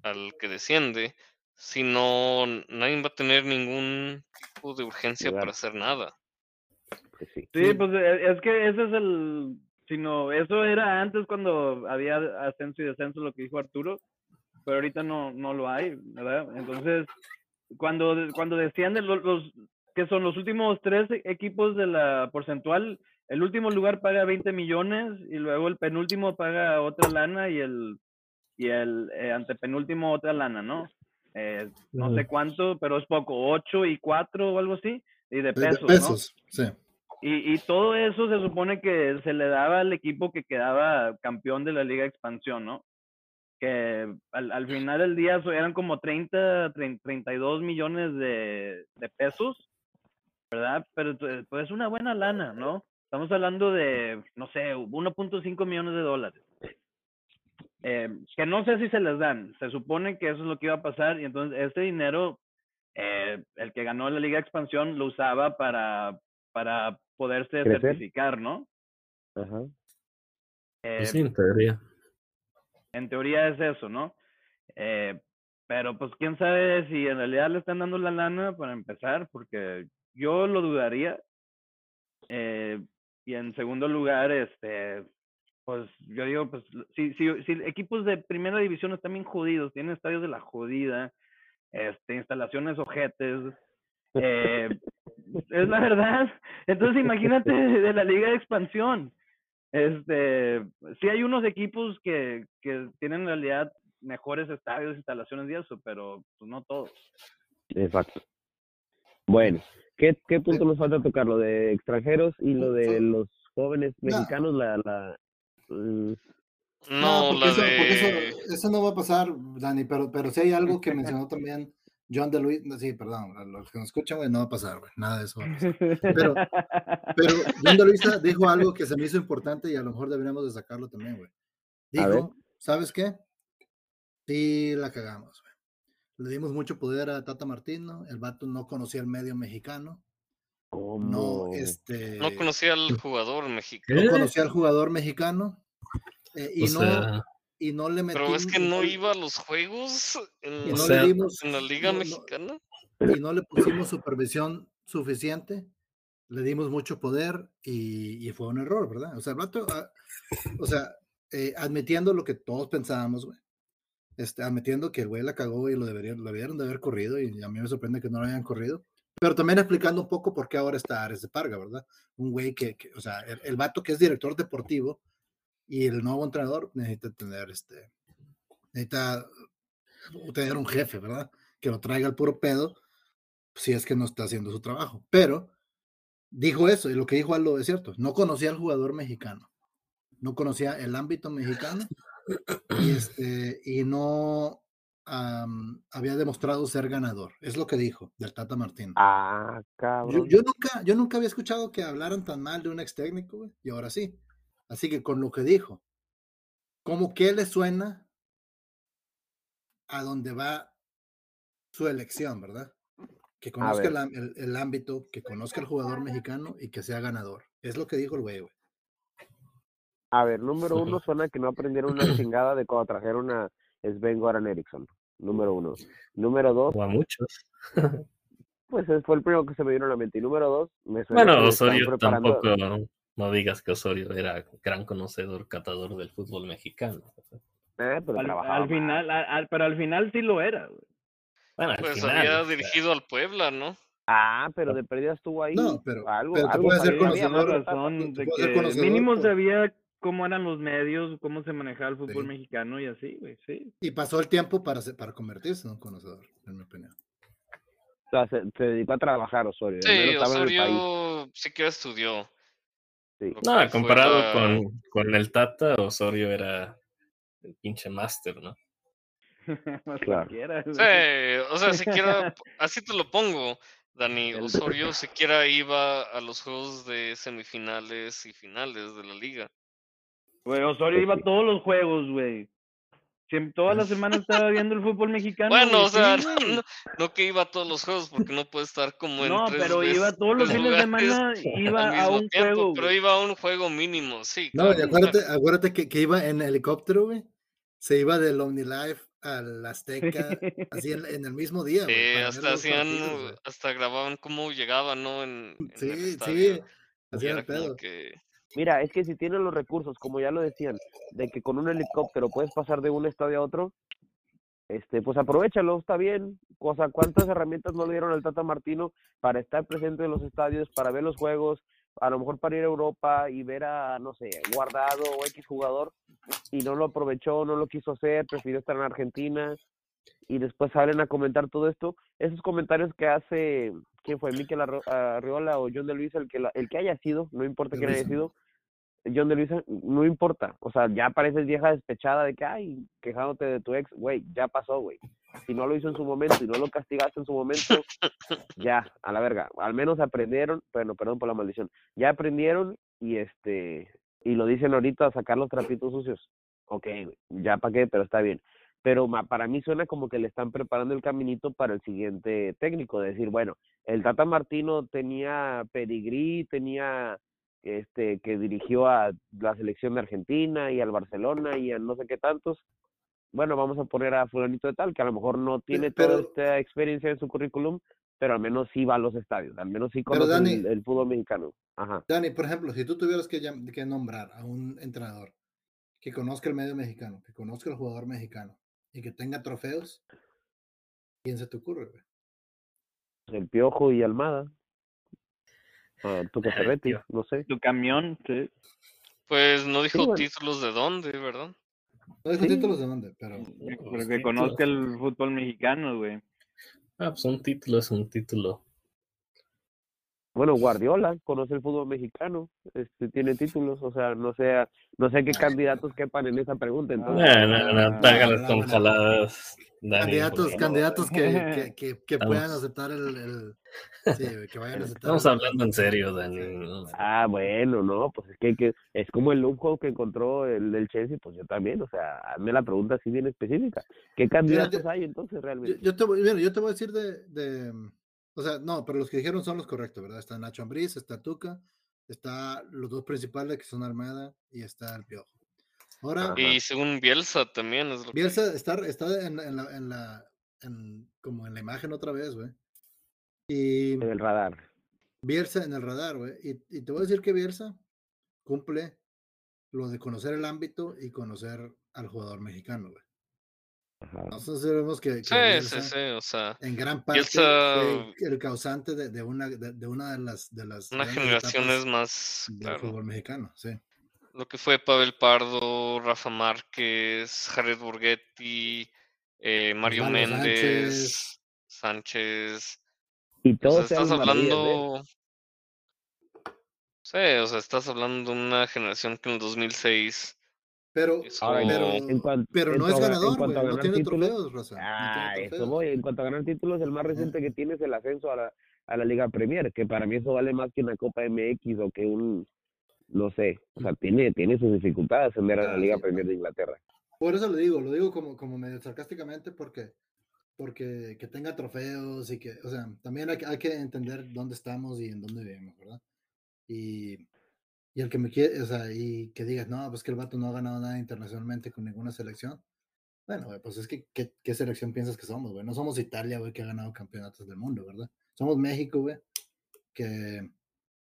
Speaker 7: al que desciende. Si no, nadie va a tener ningún tipo de urgencia para hacer nada.
Speaker 5: Pues sí.
Speaker 8: Sí, pues e- es que ese es el, sino eso era antes cuando había ascenso y descenso, lo que dijo Arturo, pero ahorita no, no lo hay, ¿verdad? Entonces, cuando, cuando descienden los, los que son los últimos tres equipos de la porcentual, el último lugar paga 20 millones y luego el penúltimo paga otra lana y el, y el eh, antepenúltimo otra lana, ¿no? Eh, no sé cuánto, pero es poco, 8 y 4 o algo así, y de
Speaker 9: De- de
Speaker 8: pesos, ¿no?
Speaker 9: pesos, sí.
Speaker 8: Y, y todo eso se supone que se le daba al equipo que quedaba campeón de la Liga de Expansión, ¿no? Que al, al final del día eran como 30, 30 32 millones de, de pesos, ¿verdad? Pero pues es una buena lana, ¿no? Estamos hablando de, no sé, 1.5 millones de dólares. Eh, que no sé si se les dan. Se supone que eso es lo que iba a pasar y entonces este dinero, eh, el que ganó la Liga de Expansión lo usaba para, para poderse
Speaker 5: ¿Crecer?
Speaker 8: certificar, ¿no?
Speaker 5: Ajá.
Speaker 8: Eh,
Speaker 6: Pues sí, en teoría.
Speaker 8: En teoría es eso, ¿no? Eh, pero pues quién sabe si en realidad le están dando la lana para empezar, porque yo lo dudaría. Eh, y en segundo lugar, este, pues yo digo, pues si, si, si equipos de primera división están bien jodidos, tienen estadios de la jodida, este, instalaciones ojetes, eh, es la verdad. Entonces imagínate de la liga de expansión. Este, sí hay unos equipos que, que tienen en realidad mejores estadios, instalaciones y eso, pero pues no todos.
Speaker 5: Exacto. Bueno, ¿qué, qué punto nos falta tocar? Lo de extranjeros y lo de los jóvenes
Speaker 9: No.
Speaker 5: mexicanos, la, la mm,
Speaker 7: No,
Speaker 9: porque
Speaker 7: la
Speaker 9: eso, porque eso, eso no va a pasar, Dani, pero, pero sí hay algo que mencionó también John de Luis. Sí, perdón, a los que nos escuchan, güey, no va a pasar, güey, nada de eso. va a pasar. Pero, pero John de Luisa dijo algo que se me hizo importante y a lo mejor deberíamos de sacarlo también, güey. Dijo, ¿sabes qué? Sí, la cagamos, güey. Le dimos mucho poder a Tata Martino, el vato no conocía el medio mexicano,
Speaker 5: ¿cómo?
Speaker 9: no, este,
Speaker 7: No conocía al jugador mexicano.
Speaker 6: ¿Qué?
Speaker 9: no conocía al jugador mexicano eh, y,
Speaker 6: O
Speaker 9: no,
Speaker 6: sea,
Speaker 9: y no le
Speaker 7: Pero es
Speaker 9: metimos-
Speaker 7: que no iba a los juegos en,
Speaker 6: O
Speaker 9: no
Speaker 6: sea,
Speaker 9: dimos
Speaker 7: en la liga
Speaker 9: no-
Speaker 7: mexicana.
Speaker 9: y no le pusimos supervisión suficiente, le dimos mucho poder y, y fue un error, ¿verdad? O sea, el vato, ah, o sea, eh, admitiendo lo que todos pensábamos, güey, este, admitiendo que el güey la cagó y lo deberían, lo debieron de haber corrido y a mí me sorprende que no lo hayan corrido, pero también explicando un poco por qué ahora está Ares de Parga, ¿verdad? Un güey que, que, o sea, el, el vato que es director deportivo y el nuevo entrenador necesita tener, este, necesita tener un jefe, ¿verdad? Que lo traiga al puro pedo si es que no está haciendo su trabajo. Pero dijo eso, y lo que dijo Aldo es cierto, no conocía al jugador mexicano, no conocía el ámbito mexicano y, este, y no am, había demostrado ser ganador. Es lo que dijo del Tata Martino.
Speaker 5: Ah,
Speaker 9: Yo,
Speaker 5: cabrón.
Speaker 9: yo nunca, yo nunca había escuchado que hablaran tan mal de un ex técnico, güey, y ahora sí. Así que con lo que dijo, ¿cómo que le suena a donde va su elección, verdad? Que conozca el, el- el ámbito, que conozca el jugador mexicano y que sea ganador. Es lo que dijo el güey, güey.
Speaker 5: A ver, número uno suena que no aprendieron una chingada de cuando trajeron a Sven Goran Eriksson. Número uno. Número dos,
Speaker 6: o a muchos.
Speaker 5: pues ese fue el primero que se me vino a la mente. Y número dos, me suena
Speaker 6: Bueno,
Speaker 5: que
Speaker 6: Osorio
Speaker 5: preparando-
Speaker 6: tampoco, no digas que Osorio era gran conocedor, catador del fútbol mexicano.
Speaker 5: Eh, pero
Speaker 8: Al,
Speaker 5: trabajaba
Speaker 8: al final, al- al- pero al final sí lo era. güey.
Speaker 6: Bueno, al
Speaker 7: Pues
Speaker 6: final,
Speaker 7: había
Speaker 6: o sea,
Speaker 7: dirigido al Puebla, ¿no?
Speaker 5: Ah, pero de perdida estuvo ahí.
Speaker 9: No, pero-
Speaker 5: algo,
Speaker 9: pero
Speaker 5: algo
Speaker 9: puede ser conocedor,
Speaker 8: razón de
Speaker 9: puedes ser
Speaker 8: que
Speaker 9: conocedor
Speaker 8: mínimo
Speaker 9: por-
Speaker 8: sabía cómo eran los medios, cómo se manejaba el fútbol
Speaker 9: Sí.
Speaker 8: mexicano y así, güey, sí.
Speaker 9: Y pasó el tiempo para, para convertirse en un conocedor, en mi opinión.
Speaker 5: O sea, se, se dedicó a trabajar Osorio.
Speaker 7: Sí,
Speaker 5: menos estaba en el país.
Speaker 7: Osorio siquiera estudió.
Speaker 5: Sí.
Speaker 6: No, comparado
Speaker 7: la-
Speaker 6: con, con el Tata, Osorio era el pinche máster, ¿no?
Speaker 8: Más
Speaker 5: Claro.
Speaker 7: Sí, o sea, siquiera, así te lo pongo. Dani Osorio siquiera iba a los juegos de semifinales y finales de la liga.
Speaker 8: Güey, Osorio iba a todos los juegos, güey. Siem- Todas las semanas estaba viendo el fútbol mexicano.
Speaker 7: Bueno, o sea, no,
Speaker 8: güey.
Speaker 7: no, no que iba a todos los juegos porque no puede estar como en
Speaker 8: No,
Speaker 7: tres
Speaker 8: pero iba todos los fines de semana, iba a un
Speaker 7: tiempo,
Speaker 8: juego,
Speaker 7: pero
Speaker 8: güey.
Speaker 7: iba a un juego mínimo, sí.
Speaker 9: No, y acuérdate, acuérdate que, que iba en helicóptero, güey. Se iba del OmniLife al Azteca, así en, en el mismo día, güey.
Speaker 7: Sí, hasta hacían,
Speaker 9: partidos,
Speaker 7: hasta grababan cómo llegaban, ¿no? En, en el
Speaker 9: Sí, sí,
Speaker 7: como
Speaker 9: pedo.
Speaker 7: que
Speaker 5: Mira, es que si tienen los recursos, como ya lo decían, de que con un helicóptero puedes pasar de un estadio a otro, este, pues aprovechalo, está bien. O sea, ¿cuántas herramientas no le dieron al Tata Martino para estar presente en los estadios, para ver los juegos, a lo mejor para ir a Europa y ver a, no sé, Guardado o X jugador, y no lo aprovechó, no lo quiso hacer, prefirió estar en Argentina, y después salen a comentar todo esto. Esos comentarios que hace, ¿quién fue? Miquel Arriola o John de Luisa, el que, la- el que haya sido, no importa quién haya sido, John de Luisa, no importa. O sea, ya pareces vieja despechada de que, ay, quejándote de tu ex, güey, ya pasó, güey. Si no lo hizo en su momento y no lo castigaste en su momento, ya, a la verga. Al menos aprendieron, bueno, perdón por la maldición, ya aprendieron y este, y lo dicen ahorita a sacar los trapitos sucios. Ok, güey, ya para qué, pero está bien. Pero ma- para mí suena como que le están preparando el caminito para el siguiente técnico, decir, bueno, el Tata Martino tenía pedigrí, tenía este que dirigió a la selección de Argentina y al Barcelona y a no sé qué tantos. Bueno, vamos a poner a fulanito de tal, que a lo mejor no tiene
Speaker 9: pero-
Speaker 5: toda esta experiencia en su currículum, pero al menos sí va a los estadios, al menos sí conoce
Speaker 9: Dani-
Speaker 5: el, el fútbol mexicano. Ajá.
Speaker 9: Dani, por ejemplo, si tú tuvieras que, que nombrar a un entrenador que conozca el medio mexicano, que conozca el jugador mexicano y que tenga trofeos, ¿quién se te ocurre, güey?
Speaker 5: El Piojo y Almada. Ah,
Speaker 6: El
Speaker 5: Ferretti,
Speaker 6: Piojo.
Speaker 5: no sé.
Speaker 8: Tu camión, sí.
Speaker 7: Pues no dijo
Speaker 5: bueno.
Speaker 7: títulos de dónde, ¿verdad?
Speaker 9: No dijo
Speaker 5: Sí.
Speaker 9: títulos de dónde, pero
Speaker 8: Pero
Speaker 6: Los
Speaker 8: que conozca el fútbol mexicano, güey.
Speaker 6: Ah, pues un título es un título.
Speaker 5: Bueno, Guardiola conoce el fútbol mexicano, este, tiene títulos, o sea, no sé, no sé qué candidatos quepan en esa pregunta. Entonces,
Speaker 6: No, no, no,
Speaker 8: Ah,
Speaker 9: no,
Speaker 6: con
Speaker 9: no, no.
Speaker 6: jaladas. Dani,
Speaker 9: candidatos, candidatos que, que, que, que puedan aceptar el, el- sí, que vayan a aceptar.
Speaker 6: Estamos
Speaker 9: el-
Speaker 6: hablando en serio, Dani.
Speaker 5: Ah, bueno, no, pues es que, que es como el lujo que encontró el del Chelsea, pues yo también, o sea, hazme la pregunta así bien específica. ¿Qué candidatos hay entonces
Speaker 9: Yo,
Speaker 5: realmente?
Speaker 9: yo te voy, mira, yo te voy a decir de, de, o sea, no, pero los que dijeron son los correctos, ¿verdad? Está Nacho Ambriz, está Tuca, está los dos principales que son Armada y está el Piojo. Ahora,
Speaker 5: Ajá.
Speaker 7: Y según Bielsa también es lo que
Speaker 9: Bielsa está, está en, en la, en la en- como en la imagen otra vez, güey. Y
Speaker 5: En el radar.
Speaker 9: Bielsa en el radar, güey. Y, y te voy a decir que Bielsa cumple lo de conocer el ámbito y conocer al jugador mexicano, güey.
Speaker 5: Ajá.
Speaker 9: Nosotros sabemos que, que
Speaker 7: Sí,
Speaker 9: Bielsa
Speaker 7: sí, sí, o sea,
Speaker 9: en gran parte
Speaker 7: Bielsa-
Speaker 9: fue el causante de, de una, de, de una de las de las
Speaker 7: una
Speaker 9: grandes
Speaker 7: generación
Speaker 9: etapas
Speaker 7: es más,
Speaker 9: del
Speaker 7: claro,
Speaker 9: fútbol mexicano, sí.
Speaker 7: lo que fue Pavel Pardo, Rafa Márquez, Jared Borghetti, eh, Mario
Speaker 9: Osvaldo
Speaker 7: Méndez, Sánchez,
Speaker 5: Y
Speaker 7: o sea,
Speaker 5: todos
Speaker 7: estás
Speaker 5: ¿eh?
Speaker 7: hablando, sí, o sea, estás hablando de una generación que en el 2006
Speaker 9: Pero,
Speaker 5: Ahora,
Speaker 9: pero,
Speaker 5: en cuan-
Speaker 9: pero
Speaker 5: en
Speaker 9: no es
Speaker 5: cuanto a- en
Speaker 9: ganador,
Speaker 5: cuanto a
Speaker 9: No
Speaker 5: ganar
Speaker 9: tiene
Speaker 5: títulos,
Speaker 9: trofeos, Rosa. no
Speaker 5: Ah,
Speaker 9: tiene
Speaker 5: eso voy. En cuanto a ganar títulos, el más reciente que tiene es el ascenso a la, a la Liga Premier, que para mí eso vale más que una Copa MX o que un, no sé, o sea, tiene, tiene sus dificultades ascender a la
Speaker 9: Ah,
Speaker 5: Liga
Speaker 9: sí.
Speaker 5: Premier de Inglaterra.
Speaker 9: Por eso lo digo, lo digo como, como medio sarcásticamente porque, porque que tenga trofeos y que, o sea, también hay, hay que entender dónde estamos y en dónde vivimos, ¿verdad? Y, y el que me quiere, o sea, y que digas, no, pues que el vato no ha ganado nada internacionalmente con ninguna selección. Bueno, güey, pues es que, ¿qué, qué selección piensas que somos, güey? No somos Italia, güey, que ha ganado campeonatos del mundo, ¿verdad? Somos México, güey, que,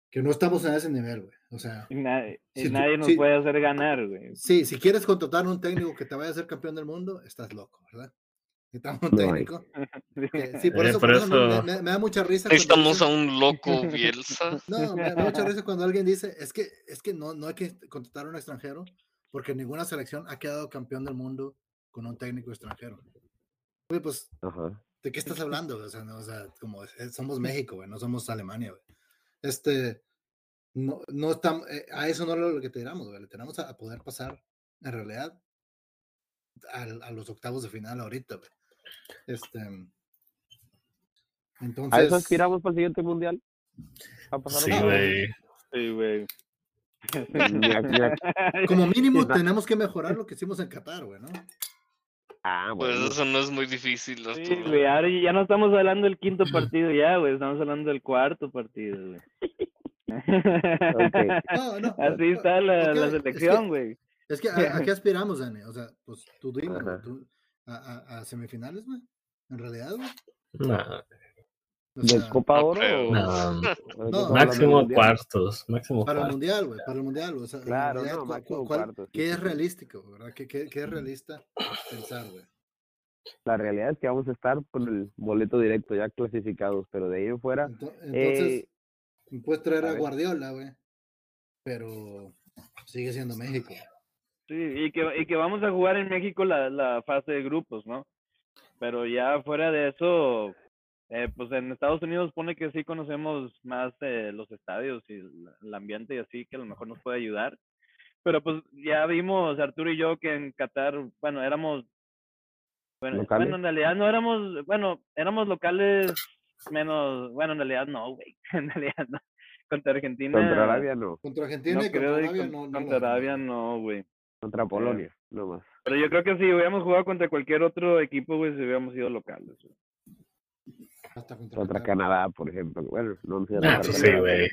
Speaker 9: que no estamos en ese nivel, güey. O sea,
Speaker 8: Y nadie,
Speaker 9: Si
Speaker 8: nadie nos
Speaker 9: si-
Speaker 8: puede hacer ganar, güey.
Speaker 9: Sí, si quieres contratar un técnico que te vaya a ser campeón del mundo, estás loco, ¿verdad? Necesitamos un técnico. que- sí, por
Speaker 6: Eh,
Speaker 9: eso,
Speaker 6: por
Speaker 9: por eso me-
Speaker 6: eso-
Speaker 9: me, me da mucha risa.
Speaker 7: necesitamos a un loco Bielsa.
Speaker 9: No, me da mucha risa cuando alguien dice, es que, es que no, no hay que contratar a un extranjero porque ninguna selección ha quedado campeón del mundo con un técnico extranjero. Güey, pues,
Speaker 5: Ajá.
Speaker 9: ¿de qué estás hablando? O sea, no, o sea, como somos México, güey, no somos Alemania, güey. Este, no, no estamos, eh, a eso no es lo que te tiramos, güey, le tenemos a, a poder pasar, en realidad, al- a, los octavos de final ahorita, güey. Este,
Speaker 5: ¿A eso
Speaker 9: Entonces,
Speaker 5: aspiramos para el siguiente mundial? ¿A pasar
Speaker 6: Sí, güey.
Speaker 8: Sí,
Speaker 9: como mínimo tenemos que mejorar lo que hicimos en Qatar, güey, ¿no?
Speaker 5: Ah,
Speaker 7: Pues
Speaker 5: bueno.
Speaker 7: eso no es muy difícil,
Speaker 8: Sí, güey, ahora ya no estamos hablando del quinto partido ya, güey, estamos hablando del cuarto partido, güey.
Speaker 9: No, no,
Speaker 8: Así
Speaker 9: no,
Speaker 8: está la, la
Speaker 9: es que-
Speaker 8: selección, güey.
Speaker 9: Es que a, a qué aspiramos, Dani. O sea, pues tú dime, tú- a, a- a semifinales, güey. En realidad, güey.
Speaker 6: Nah,
Speaker 9: O
Speaker 5: ¿De
Speaker 9: sea,
Speaker 5: Copa
Speaker 7: no
Speaker 5: Oro?
Speaker 6: No,
Speaker 5: de
Speaker 9: no,
Speaker 5: Copa Oro
Speaker 6: máximo
Speaker 5: Mundial?
Speaker 6: cuartos, máximo
Speaker 9: para el
Speaker 6: cuartos.
Speaker 9: mundial, güey, para el mundial. O sea,
Speaker 5: Claro,
Speaker 9: realidad,
Speaker 5: no,
Speaker 9: cu-
Speaker 5: máximo
Speaker 9: cu- cuál-
Speaker 5: cuartos, sí,
Speaker 9: ¿Qué
Speaker 5: sí,
Speaker 9: es realístico, verdad? ¿Qué, qué, qué es realista pensar, güey?
Speaker 5: La realidad es que vamos a estar con el boleto directo ya clasificados, pero de ahí en fuera,
Speaker 9: Ento- Entonces,
Speaker 5: eh,
Speaker 9: puedes traer
Speaker 5: a
Speaker 9: a. Guardiola, güey. Pero sigue siendo México.
Speaker 8: Sí, y que, y que vamos a jugar en México la, la fase de grupos, ¿no? Pero ya fuera de eso, eh, pues en Estados Unidos pone que sí conocemos más eh, los estadios y el, el ambiente y así, que a lo mejor nos puede ayudar. Pero pues ya vimos, Arturo y yo, que en Qatar, bueno, éramos, bueno,
Speaker 5: ¿Locales?
Speaker 8: bueno, en realidad no éramos, bueno, éramos locales menos, bueno, en realidad no, güey, en realidad no. Contra Argentina.
Speaker 5: contra Arabia no,
Speaker 9: Contra Argentina
Speaker 8: no
Speaker 9: y contra Arabia no.
Speaker 8: contra Arabia
Speaker 9: güey.
Speaker 8: no, güey.
Speaker 5: Contra Polonia, no más.
Speaker 8: Pero yo creo que si hubiéramos jugado contra cualquier otro equipo, güey, si hubiéramos sido locales. güey.
Speaker 9: Hasta contra,
Speaker 5: Contra. Canadá, por ejemplo. Bueno, no sé
Speaker 6: Nah, pues sí, güey.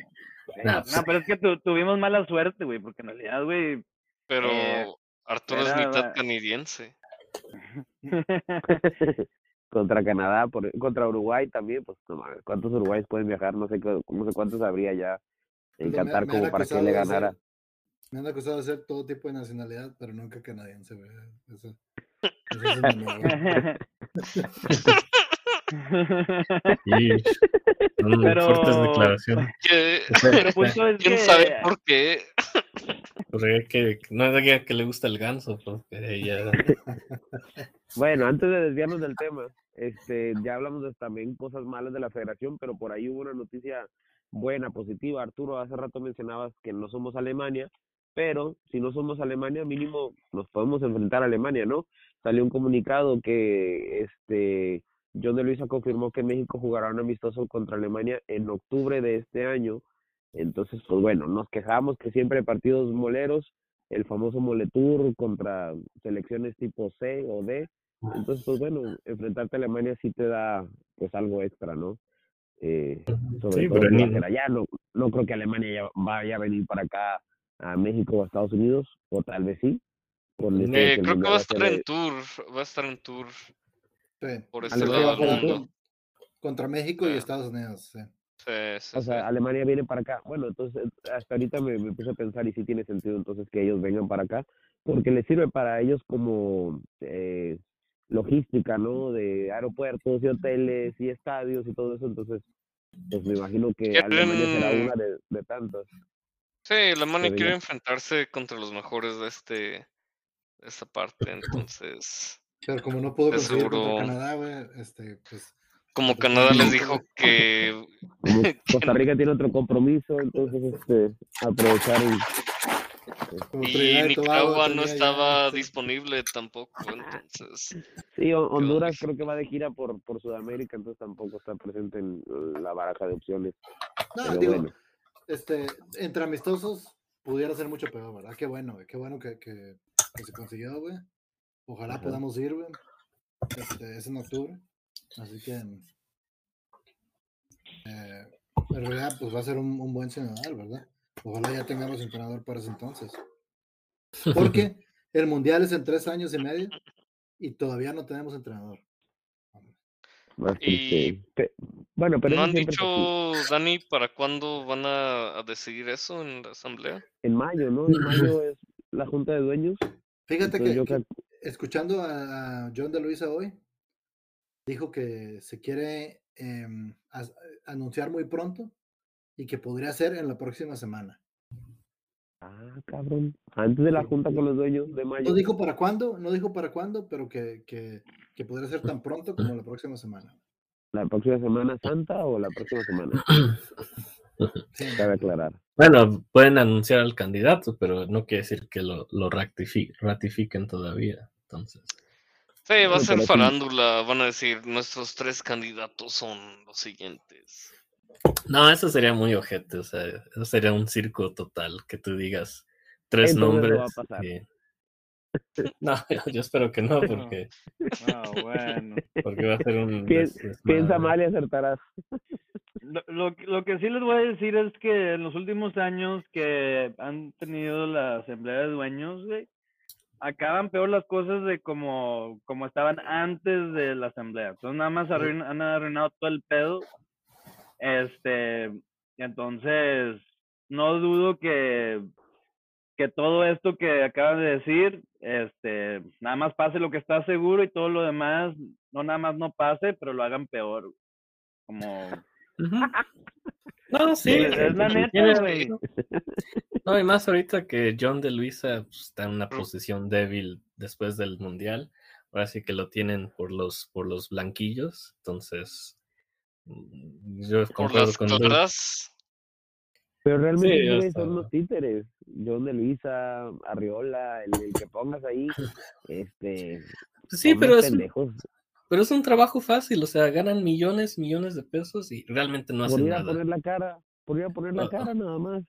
Speaker 6: Nah, pues
Speaker 8: No, pero es que tu- tuvimos mala suerte, güey, porque en realidad, güey.
Speaker 7: Pero
Speaker 8: Eh,
Speaker 7: Arturo es mitad canadiense.
Speaker 5: contra Canadá, por, contra Uruguay también, pues no mames, ¿cuántos uruguayos pueden viajar? No sé, no sé cuántos habría ya en
Speaker 9: Pues
Speaker 5: Qatar como para que
Speaker 9: acusado
Speaker 5: le ganara.
Speaker 9: Me han acusado de ser todo tipo de nacionalidad, pero nunca canadiense, güey. Eso, eso es
Speaker 6: son
Speaker 8: Pero-
Speaker 6: fuertes declaraciones.
Speaker 7: Que-
Speaker 8: Pero punto es
Speaker 7: ¿Quién
Speaker 8: que-
Speaker 7: sabe por qué?
Speaker 6: Porque que, que no es alguien que le gusta el ganso.
Speaker 5: Bueno, antes de desviarnos del tema, este, ya hablamos de también cosas malas de la federación, pero por ahí hubo una noticia buena, positiva. Arturo, hace rato mencionabas que no somos Alemania, pero si no somos Alemania, mínimo nos podemos enfrentar a Alemania, ¿no? Salió un comunicado que este John de Luisa confirmó que México jugará un amistoso contra Alemania en octubre de este año. Entonces, pues bueno, nos quejamos que siempre hay partidos moleros, el famoso Moletour contra selecciones tipo C o D. Entonces, pues bueno, enfrentarte a Alemania sí te da pues algo extra, ¿no? Eh, sobre
Speaker 6: Sí,
Speaker 5: todo
Speaker 6: pero
Speaker 5: allá. No, no creo que Alemania ya vaya a venir para acá a México o a Estados Unidos, o tal vez sí. De
Speaker 7: Eh, creo que va a estar
Speaker 5: de-
Speaker 7: en tour. Va a estar en tour
Speaker 9: Sí.
Speaker 7: por este lado del mundo.
Speaker 9: Contra México y. Estados Unidos, sí.
Speaker 7: Sí, sí,
Speaker 5: O sea. Alemania viene para acá. Bueno, entonces hasta ahorita me, me puse a pensar y sí tiene sentido entonces que ellos vengan para acá, porque les sirve para ellos como eh, logística, ¿no? De aeropuertos y hoteles y estadios y todo eso. Entonces, pues me imagino que Alemania será una de, de tantas.
Speaker 7: Sí, Alemania
Speaker 5: Pero
Speaker 7: quiere enfrentarse contra los mejores de este de esta parte, entonces
Speaker 9: Pero como no pudo conseguir
Speaker 7: seguro-
Speaker 9: contra Canadá, güey, este, pues.
Speaker 7: como
Speaker 9: Pues,
Speaker 7: Canadá les dijo que
Speaker 5: Costa Rica tiene otro compromiso, entonces este, aprovechar y
Speaker 7: Nicaragua no estaba disponible tampoco, entonces
Speaker 5: Sí, Hon- Honduras creo que va de gira por, por Sudamérica, entonces tampoco está presente en la baraja de opciones.
Speaker 9: No,
Speaker 5: Pero
Speaker 9: digo,
Speaker 5: bueno.
Speaker 9: Este, entre amistosos pudiera ser mucho peor, ¿verdad? Qué bueno, güey, qué bueno que, que, que se consiguió, güey. Ojalá
Speaker 5: Ajá.
Speaker 9: podamos ir, güey. Este, es en octubre. Así que. eh, en realidad, pues va a ser un, un buen senador, ¿verdad? Ojalá ya tengamos entrenador para ese entonces. Porque el mundial es en tres años y medio y todavía no tenemos entrenador.
Speaker 7: Y-
Speaker 5: bueno, pero
Speaker 7: ¿No han dicho, Dani, para cuándo van a, a decidir eso en la asamblea?
Speaker 5: En mayo, ¿no? En mayo es la junta de dueños.
Speaker 9: Fíjate que,
Speaker 5: yo
Speaker 9: que
Speaker 5: cal-
Speaker 9: escuchando a, John de Luisa hoy, dijo que se quiere em, anunciar muy pronto y que podría ser en la próxima semana.
Speaker 5: Ah, cabrón. Antes de la junta con los dueños de mayo.
Speaker 9: No dijo para cuándo, no dijo para cuándo, pero que, que, que podría ser tan pronto como la próxima semana.
Speaker 5: ¿La próxima semana santa o la próxima semana?
Speaker 9: Sí,
Speaker 5: Cabe aclarar.
Speaker 6: Bueno, pueden anunciar al candidato, pero no quiere decir que lo, lo ratifi- ratifiquen todavía. Entonces,
Speaker 7: Sí, va a ser farándula. Van a decir, nuestros tres candidatos son los siguientes.
Speaker 6: No, eso sería muy ojete, o sea, eso sería un circo total, que tú digas tres
Speaker 5: Entonces no
Speaker 6: nombres.
Speaker 5: va a pasar.
Speaker 6: y- No, yo, espero que no, porque,
Speaker 8: Ah, bueno.
Speaker 6: porque va a ser un
Speaker 5: Piensa mal y acertarás.
Speaker 8: Lo, lo, que- lo que sí les voy a decir es que en los últimos años que han tenido la asamblea de dueños, güey, acaban peor las cosas de como, como estaban antes de la asamblea. Entonces nada más arruin- han arruinado todo el pedo. Este, entonces no dudo que, que todo esto que acaban de decir, este, nada más pase lo que está seguro y todo lo demás, no nada más no pase, pero lo hagan peor. Como.
Speaker 6: No, sí,
Speaker 8: es, es la neta, güey.
Speaker 6: No, y más ahorita que John de Luisa pues, está en una posición débil después del mundial. Ahora sí que lo tienen por los por los blanquillos. Entonces, mm, yo
Speaker 7: Por las
Speaker 6: con.
Speaker 5: Pero realmente
Speaker 6: Sí,
Speaker 5: son los títeres. John de Luisa, Arriola, el, el que pongas ahí, este.
Speaker 6: Pues Sí,
Speaker 5: son
Speaker 6: pero es, un-
Speaker 5: pendejos.
Speaker 6: pero es un trabajo fácil. O sea, ganan millones, millones de pesos y realmente no
Speaker 5: por
Speaker 6: hacen
Speaker 5: ir a
Speaker 6: nada.
Speaker 5: poner la cara, por ir a poner la
Speaker 6: Ajá.
Speaker 5: cara nada más.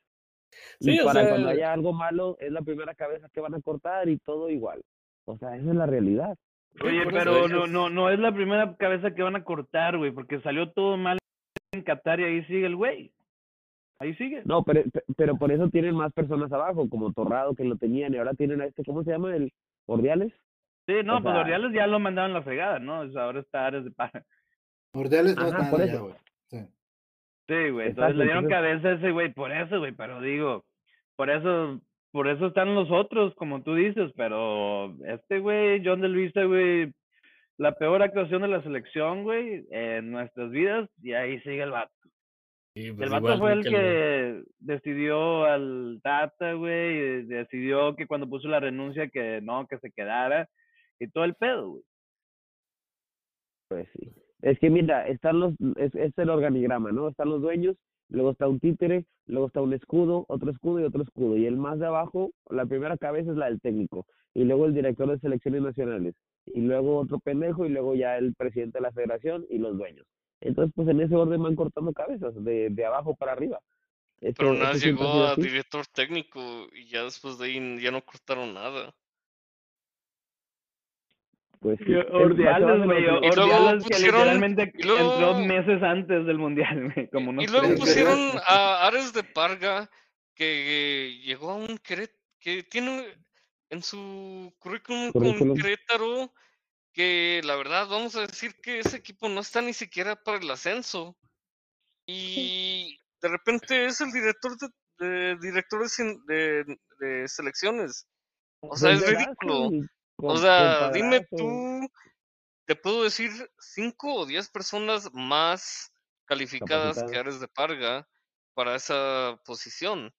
Speaker 6: Sí,
Speaker 5: y
Speaker 6: o
Speaker 5: para
Speaker 6: sea-
Speaker 5: cuando haya algo malo, es la primera cabeza que van a cortar y todo igual. O sea, esa es la realidad.
Speaker 8: Oye, pero no, no, no es la primera cabeza que van a cortar, güey, porque salió todo mal en Qatar y ahí sigue el güey. Ahí sigue.
Speaker 5: No, pero, pero por eso tienen más personas abajo, como Torrado que lo tenían y ahora tienen a este, ¿cómo se llama? El Ordiales.
Speaker 8: Sí, no,
Speaker 5: o
Speaker 8: pues
Speaker 5: sea-
Speaker 8: Ordiales ya lo mandaron la fregada, ¿no? O sea, ahora está Ares de Parga.
Speaker 9: Ordeales no es
Speaker 5: Ajá,
Speaker 9: nada
Speaker 5: por
Speaker 9: ya,
Speaker 5: eso.
Speaker 9: güey. Sí.
Speaker 8: Sí, güey, entonces le dieron
Speaker 5: entonces-
Speaker 8: cabeza a ese güey por eso, güey, pero digo, por eso, por eso están los otros, como tú dices, pero este güey, John de Luisa, güey, la peor actuación de la selección, güey, en nuestras vidas, y ahí sigue el vato.
Speaker 6: Sí, pues
Speaker 8: El vato fue el que decidió al Tata, güey, y decidió que cuando puso la renuncia que no, que se quedara, y todo el pedo, güey.
Speaker 5: Pues sí. Es que mira, están los, es, es el organigrama, ¿no? Están los dueños, luego está un títere, luego está un escudo, otro escudo y otro escudo. Y el más de abajo, la primera cabeza es la del técnico. Y luego el director de selecciones nacionales. Y luego otro pendejo y luego ya el presidente de la federación y los dueños. Entonces, pues en ese orden van cortando cabezas, de, de abajo para arriba. Esto-
Speaker 7: Pero
Speaker 5: esto
Speaker 7: nada llegó a
Speaker 5: así.
Speaker 7: director técnico y ya después de ahí ya no cortaron nada.
Speaker 5: Pues sí.
Speaker 8: Ordiales, güey,
Speaker 7: luego
Speaker 8: que
Speaker 7: pusieron-
Speaker 8: literalmente
Speaker 7: y luego-
Speaker 8: entró meses antes del mundial, güey, como unos
Speaker 7: y luego
Speaker 8: tres
Speaker 9: pusieron-
Speaker 8: meses.
Speaker 7: pusieron a Ares de Parga, que llegó a un Querétaro, que tiene en su currículum
Speaker 5: Currículum.
Speaker 7: con Querétaro, que la verdad vamos a decir que ese equipo no está ni siquiera para el ascenso. Y de repente es el director de, de- director de, cien- de- de selecciones. O sea, es ridículo. O sea, dime tú, te puedo decir cinco o diez personas más calificadas que. Ares de Parga para esa posición.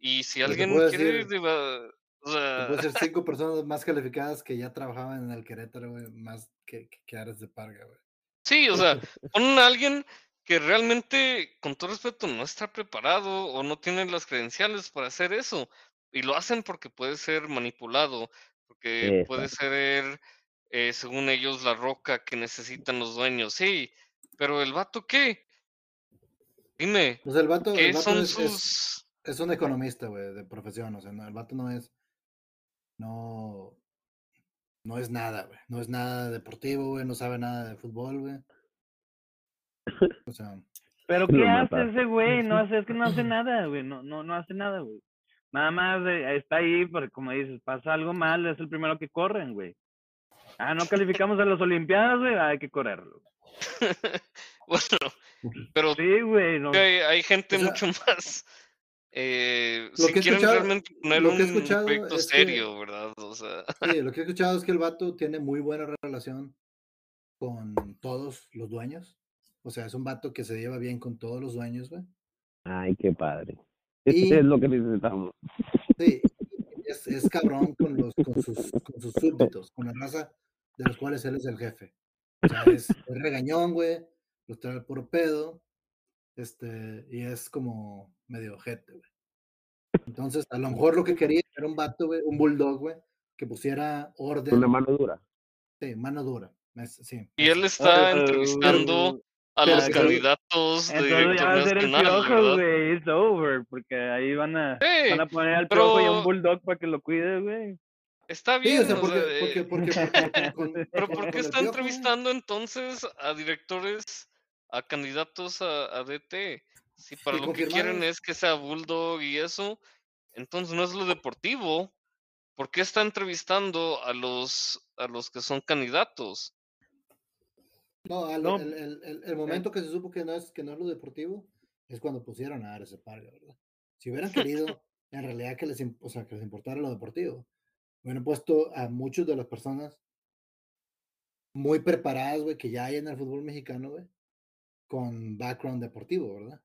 Speaker 7: Y si alguien quiere,
Speaker 9: decir-
Speaker 7: o sea,
Speaker 9: puede ser cinco personas más calificadas que ya trabajaban en el Querétaro, güey, más que, que, que Ares de Parga, güey.
Speaker 7: sí, o sea, ponen a alguien que realmente, con todo respeto, no está preparado o no tiene las credenciales para hacer eso. Y lo hacen porque puede ser manipulado, porque puede ser, eh, según ellos, la roca que necesitan los dueños. Sí, pero el vato, ¿qué? Dime,
Speaker 9: Pues el vato,
Speaker 7: ¿qué
Speaker 9: el vato
Speaker 7: son
Speaker 9: es, es-
Speaker 7: sus...
Speaker 9: es un economista, güey, de profesión. O sea, no, el vato no es. No. No es nada, güey. No es nada deportivo, güey. No sabe nada de fútbol, güey. O sea,
Speaker 8: Pero ¿qué hace ese güey? No hace, es que no hace nada, güey. No, no, no hace nada, güey. Nada más eh, está ahí, porque como dices, pasa algo mal, es el primero que corren, güey. Ah, no calificamos a las Olimpiadas, güey, hay que correrlo.
Speaker 7: bueno, pero
Speaker 8: Sí, güey. No.
Speaker 7: hay, hay gente
Speaker 9: O sea,
Speaker 7: mucho más... eh,
Speaker 9: lo
Speaker 7: si
Speaker 9: que he
Speaker 7: realmente poner
Speaker 9: lo que he
Speaker 7: un
Speaker 9: escuchado
Speaker 7: proyecto
Speaker 9: es que-
Speaker 7: serio, ¿verdad? O sea,
Speaker 9: sí, lo que he escuchado es que el vato tiene muy buena relación con todos los dueños. O sea, es un vato que se lleva bien con todos los dueños, güey.
Speaker 5: Ay, qué padre.
Speaker 9: Y-
Speaker 5: Es lo que necesitamos.
Speaker 9: Sí, es, es cabrón con, los, con, sus, con sus súbditos, con la raza de los cuales él es el jefe. O sea, es, es regañón, güey, los trae al puro pedo, este, y es como medio ojete, güey. Entonces, a lo mejor lo que quería era un vato, güey, un bulldog, güey, que pusiera orden
Speaker 5: Una mano dura.
Speaker 9: Sí, mano dura. es- sí,
Speaker 7: Y él está
Speaker 8: Pero-
Speaker 7: entrevistando a
Speaker 9: pero-
Speaker 7: los
Speaker 9: pero-
Speaker 7: candidatos de
Speaker 8: Entonces ya va a ser el piojo, güey. It's over. Porque ahí van a,
Speaker 7: Sí,
Speaker 8: van a poner al
Speaker 7: pero-
Speaker 8: piojo y a un bulldog para que lo cuide, güey.
Speaker 7: Está
Speaker 9: Sí,
Speaker 7: bien,
Speaker 9: o sea,
Speaker 7: o
Speaker 9: porque,
Speaker 7: sea,
Speaker 9: porque,
Speaker 7: eh,
Speaker 9: porque, porque con-
Speaker 7: pero ¿por qué está entrevistando entonces a directores, a candidatos a, a DT? Si para lo que quieren es que sea Bulldog y eso, entonces no es lo deportivo. ¿Por qué está entrevistando a los a los que son candidatos?
Speaker 9: No, el, el- el- el momento que se supo que no, es, que no es lo deportivo es cuando pusieron a Ares Parga, ¿verdad? Si hubieran querido en realidad que les, o sea, que les importara lo deportivo, hubieran puesto a muchos de las personas muy preparadas, güey, que ya hay en el fútbol mexicano, güey, con background deportivo, ¿verdad?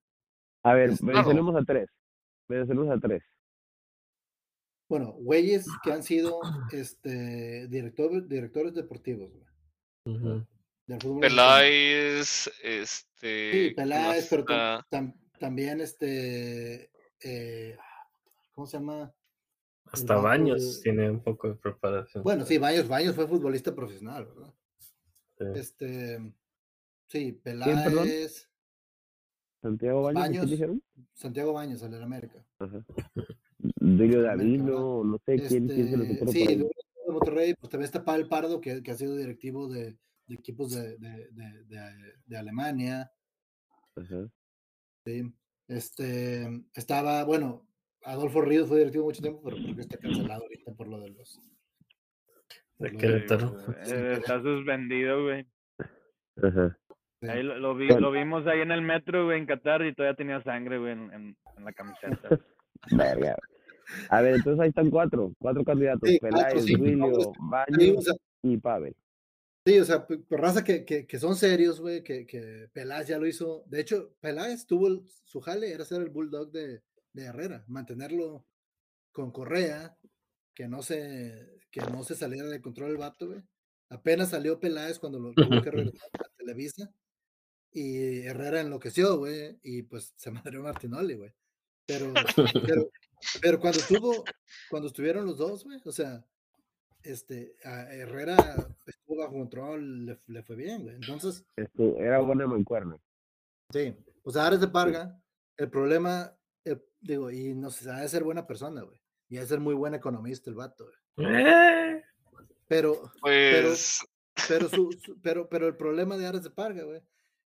Speaker 5: A ver, mencionemos a tres. Mencionemos a tres.
Speaker 9: Bueno, güeyes que han sido este, director- directores deportivos, güey, del fútbol.
Speaker 7: Peláez, este,
Speaker 9: Sí,
Speaker 7: ¿quién
Speaker 9: Peláez, pero tam-
Speaker 7: está?
Speaker 9: tam- también este, eh, ¿cómo se llama?
Speaker 6: Hasta Baños
Speaker 9: de-
Speaker 6: tiene un poco de preparación.
Speaker 9: Bueno, sí, Baños, Baños fue futbolista profesional, ¿verdad?
Speaker 6: Sí.
Speaker 9: Este, sí? Peláez,
Speaker 5: Santiago Baños, ¿qué
Speaker 9: Baños.
Speaker 5: dijeron?
Speaker 9: Santiago Baños, el del América.
Speaker 5: Ajá. Davino, no sé quién, quién se les
Speaker 9: Este,
Speaker 5: ocurre
Speaker 9: sí, de Monterrey, pues también está Pavel Pardo, que, que ha sido directivo de, de equipos de, de, de, de- de Alemania.
Speaker 5: Ajá.
Speaker 9: Sí. Este, estaba, bueno, Adolfo Ríos fue directivo mucho tiempo, pero creo que está cancelado ahorita por lo de los.
Speaker 6: De
Speaker 9: lo
Speaker 6: Querétaro.
Speaker 8: Eh, está suspendido, güey.
Speaker 5: Ajá.
Speaker 8: Ahí lo, lo vi, lo vimos ahí en el metro, güey, en Qatar y todavía tenía sangre, güey, en, en, en la camiseta.
Speaker 5: Verga. A ver, entonces ahí están cuatro, cuatro candidatos.
Speaker 9: Sí,
Speaker 5: Peláez,
Speaker 9: sí,
Speaker 5: Duilio,
Speaker 9: o sea,
Speaker 5: y Pavel.
Speaker 9: Sí, o sea, raza que, que, que son serios, güey, que, que Peláez ya lo hizo. De hecho, Peláez tuvo el- su jale, era ser el bulldog de, de Herrera, mantenerlo con Correa, que no se, que no se saliera de control el vato, güey. Apenas salió Peláez cuando lo tuvo que regresar a Televisa y Herrera enloqueció, güey, y pues se madreó Martinoli, güey. Pero, pero, pero cuando estuvo, cuando estuvieron los dos, güey, o sea, este, a Herrera estuvo bajo control, le, le fue bien, güey. Entonces,
Speaker 5: Esto, era buena mancuerna.
Speaker 9: sí, o sea, Ares de Parga, el problema, eh, digo, y no sé, ha de ser buena persona, güey. Y ha de ser muy buen economista el vato, güey.
Speaker 6: Eh,
Speaker 9: Pero,
Speaker 7: Pues
Speaker 9: pero, su, su- pero, pero el problema de Ares de Parga, güey,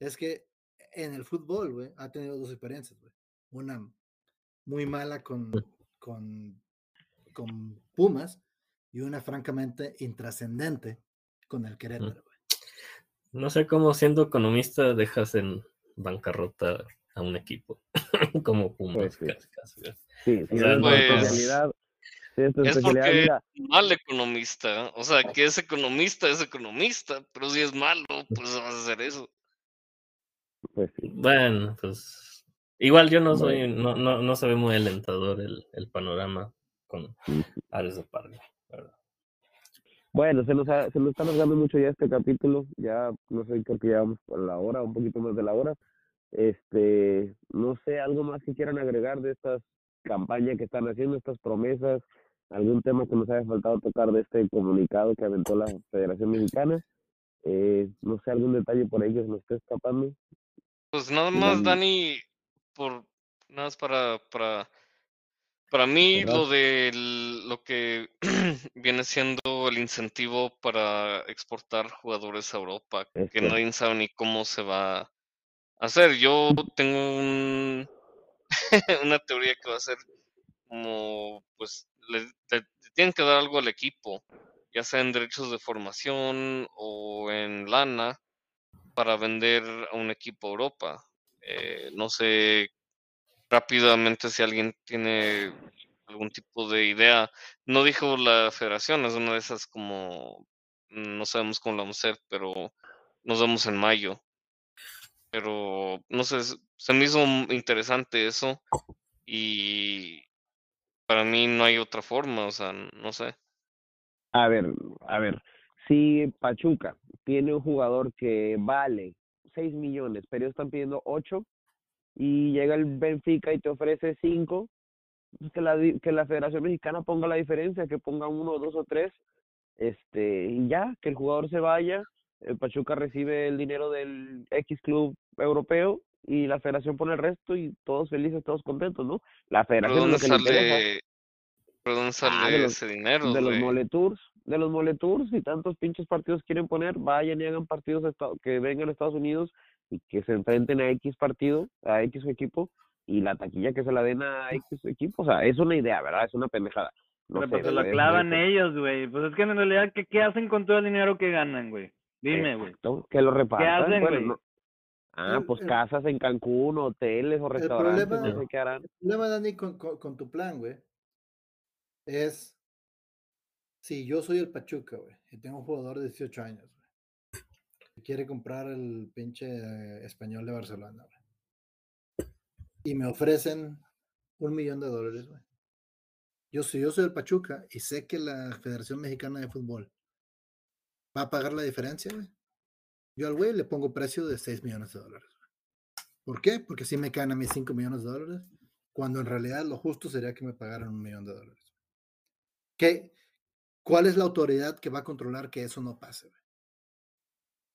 Speaker 9: es que en el fútbol, güey, ha tenido dos experiencias, güey. Una muy mala con, con, con Pumas y una francamente intrascendente con el Querétaro, güey.
Speaker 6: No sé cómo siendo economista dejas en bancarrota a un equipo como Pumas.
Speaker 5: Pues sí.
Speaker 6: casi, casi, casi.
Speaker 5: Sí, sí,
Speaker 6: O sea,
Speaker 5: es
Speaker 7: pues,
Speaker 5: es
Speaker 7: es porque
Speaker 5: Mira,
Speaker 7: mal economista, o sea, que es economista, es economista, pero si es malo, pues vas a hacer eso.
Speaker 5: Pues sí.
Speaker 6: Bueno, pues igual yo no soy,
Speaker 5: Bueno.
Speaker 6: no, no, no se ve muy alentador el, el panorama con. Ares de Parga, ¿verdad?
Speaker 5: Bueno, se nos, ha- se nos está alargando mucho ya este capítulo. Ya, no sé, creo que ya vamos por la hora, un poquito más de la hora. Este, no sé, algo más que quieran agregar de estas campañas que están haciendo, estas promesas, algún tema que nos haya faltado tocar de este comunicado que aventó la Federación Mexicana. Eh, no sé, algún detalle por ahí que se nos esté escapando.
Speaker 7: Pues nada más, Dani, por nada más para, para, para mí
Speaker 5: ¿Verdad?
Speaker 7: lo de lo que viene siendo el incentivo para exportar jugadores a Europa, que
Speaker 5: Este.
Speaker 7: nadie sabe ni cómo se va a hacer. Yo tengo un, una teoría que va a ser como, pues, le, le- le tienen que dar algo al equipo, ya sea en derechos de formación o en lana, para vender a un equipo a Europa. Eh, no sé rápidamente si alguien tiene algún tipo de idea. No dijo la federación, es una de esas como, no sabemos cómo lo vamos a hacer, pero nos vemos en mayo. Pero no sé, se me hizo interesante eso y para mí no hay otra forma, o sea, no sé.
Speaker 5: A ver, a ver, si Pachuca tiene un jugador que vale 6 millones, pero ellos están pidiendo 8 y llega el Benfica y te ofrece 5, que la, que la Federación Mexicana ponga la diferencia, que ponga uno, dos o tres, este, y ya, que el jugador se vaya, el Pachuca recibe el dinero del X club europeo y la federación pone el resto y todos felices, todos contentos, ¿no? La
Speaker 7: ¿Pero
Speaker 5: federación es lo que le interesa.
Speaker 7: sale, pero dónde
Speaker 5: Ah, de los,
Speaker 7: ese dinero,
Speaker 5: de los
Speaker 7: güey?
Speaker 5: moletours, de los moletours y tantos pinches partidos quieren poner, vayan y hagan partidos a Estados- que vengan a Estados Unidos y que se enfrenten a X partido, a X equipo y la taquilla que se la den a X equipo, o sea, es una idea, ¿verdad? Es una pendejada. No
Speaker 8: Pero
Speaker 5: sé,
Speaker 8: pues se lo
Speaker 5: es- es-
Speaker 8: clavan
Speaker 5: es-
Speaker 8: ellos, güey. Pues es que en realidad, ¿qué, qué hacen con todo el dinero que ganan, güey? Dime, güey.
Speaker 5: Que lo repartan.
Speaker 8: hacen,
Speaker 5: bueno,
Speaker 8: güey?
Speaker 5: no- Ah, pues casas en Cancún, hoteles o restaurantes,
Speaker 9: problema-
Speaker 5: no sé qué harán.
Speaker 9: El problema, Dani, con, con- con tu plan, güey, es si yo soy el Pachuca, güey, y tengo un jugador de 18 años, güey, que quiere comprar el pinche eh, español de Barcelona, güey, y me ofrecen un millón de dólares, güey. Yo, si yo soy el Pachuca y sé que la Federación Mexicana de Fútbol va a pagar la diferencia, güey, yo al güey le pongo precio de 6 millones de dólares. ¿Por qué? Porque si me caen a mis 5 millones de dólares, cuando en realidad lo justo sería que me pagaran un millón de dólares. ¿Qué, ¿Cuál es la autoridad que va a controlar que eso no pase? güey?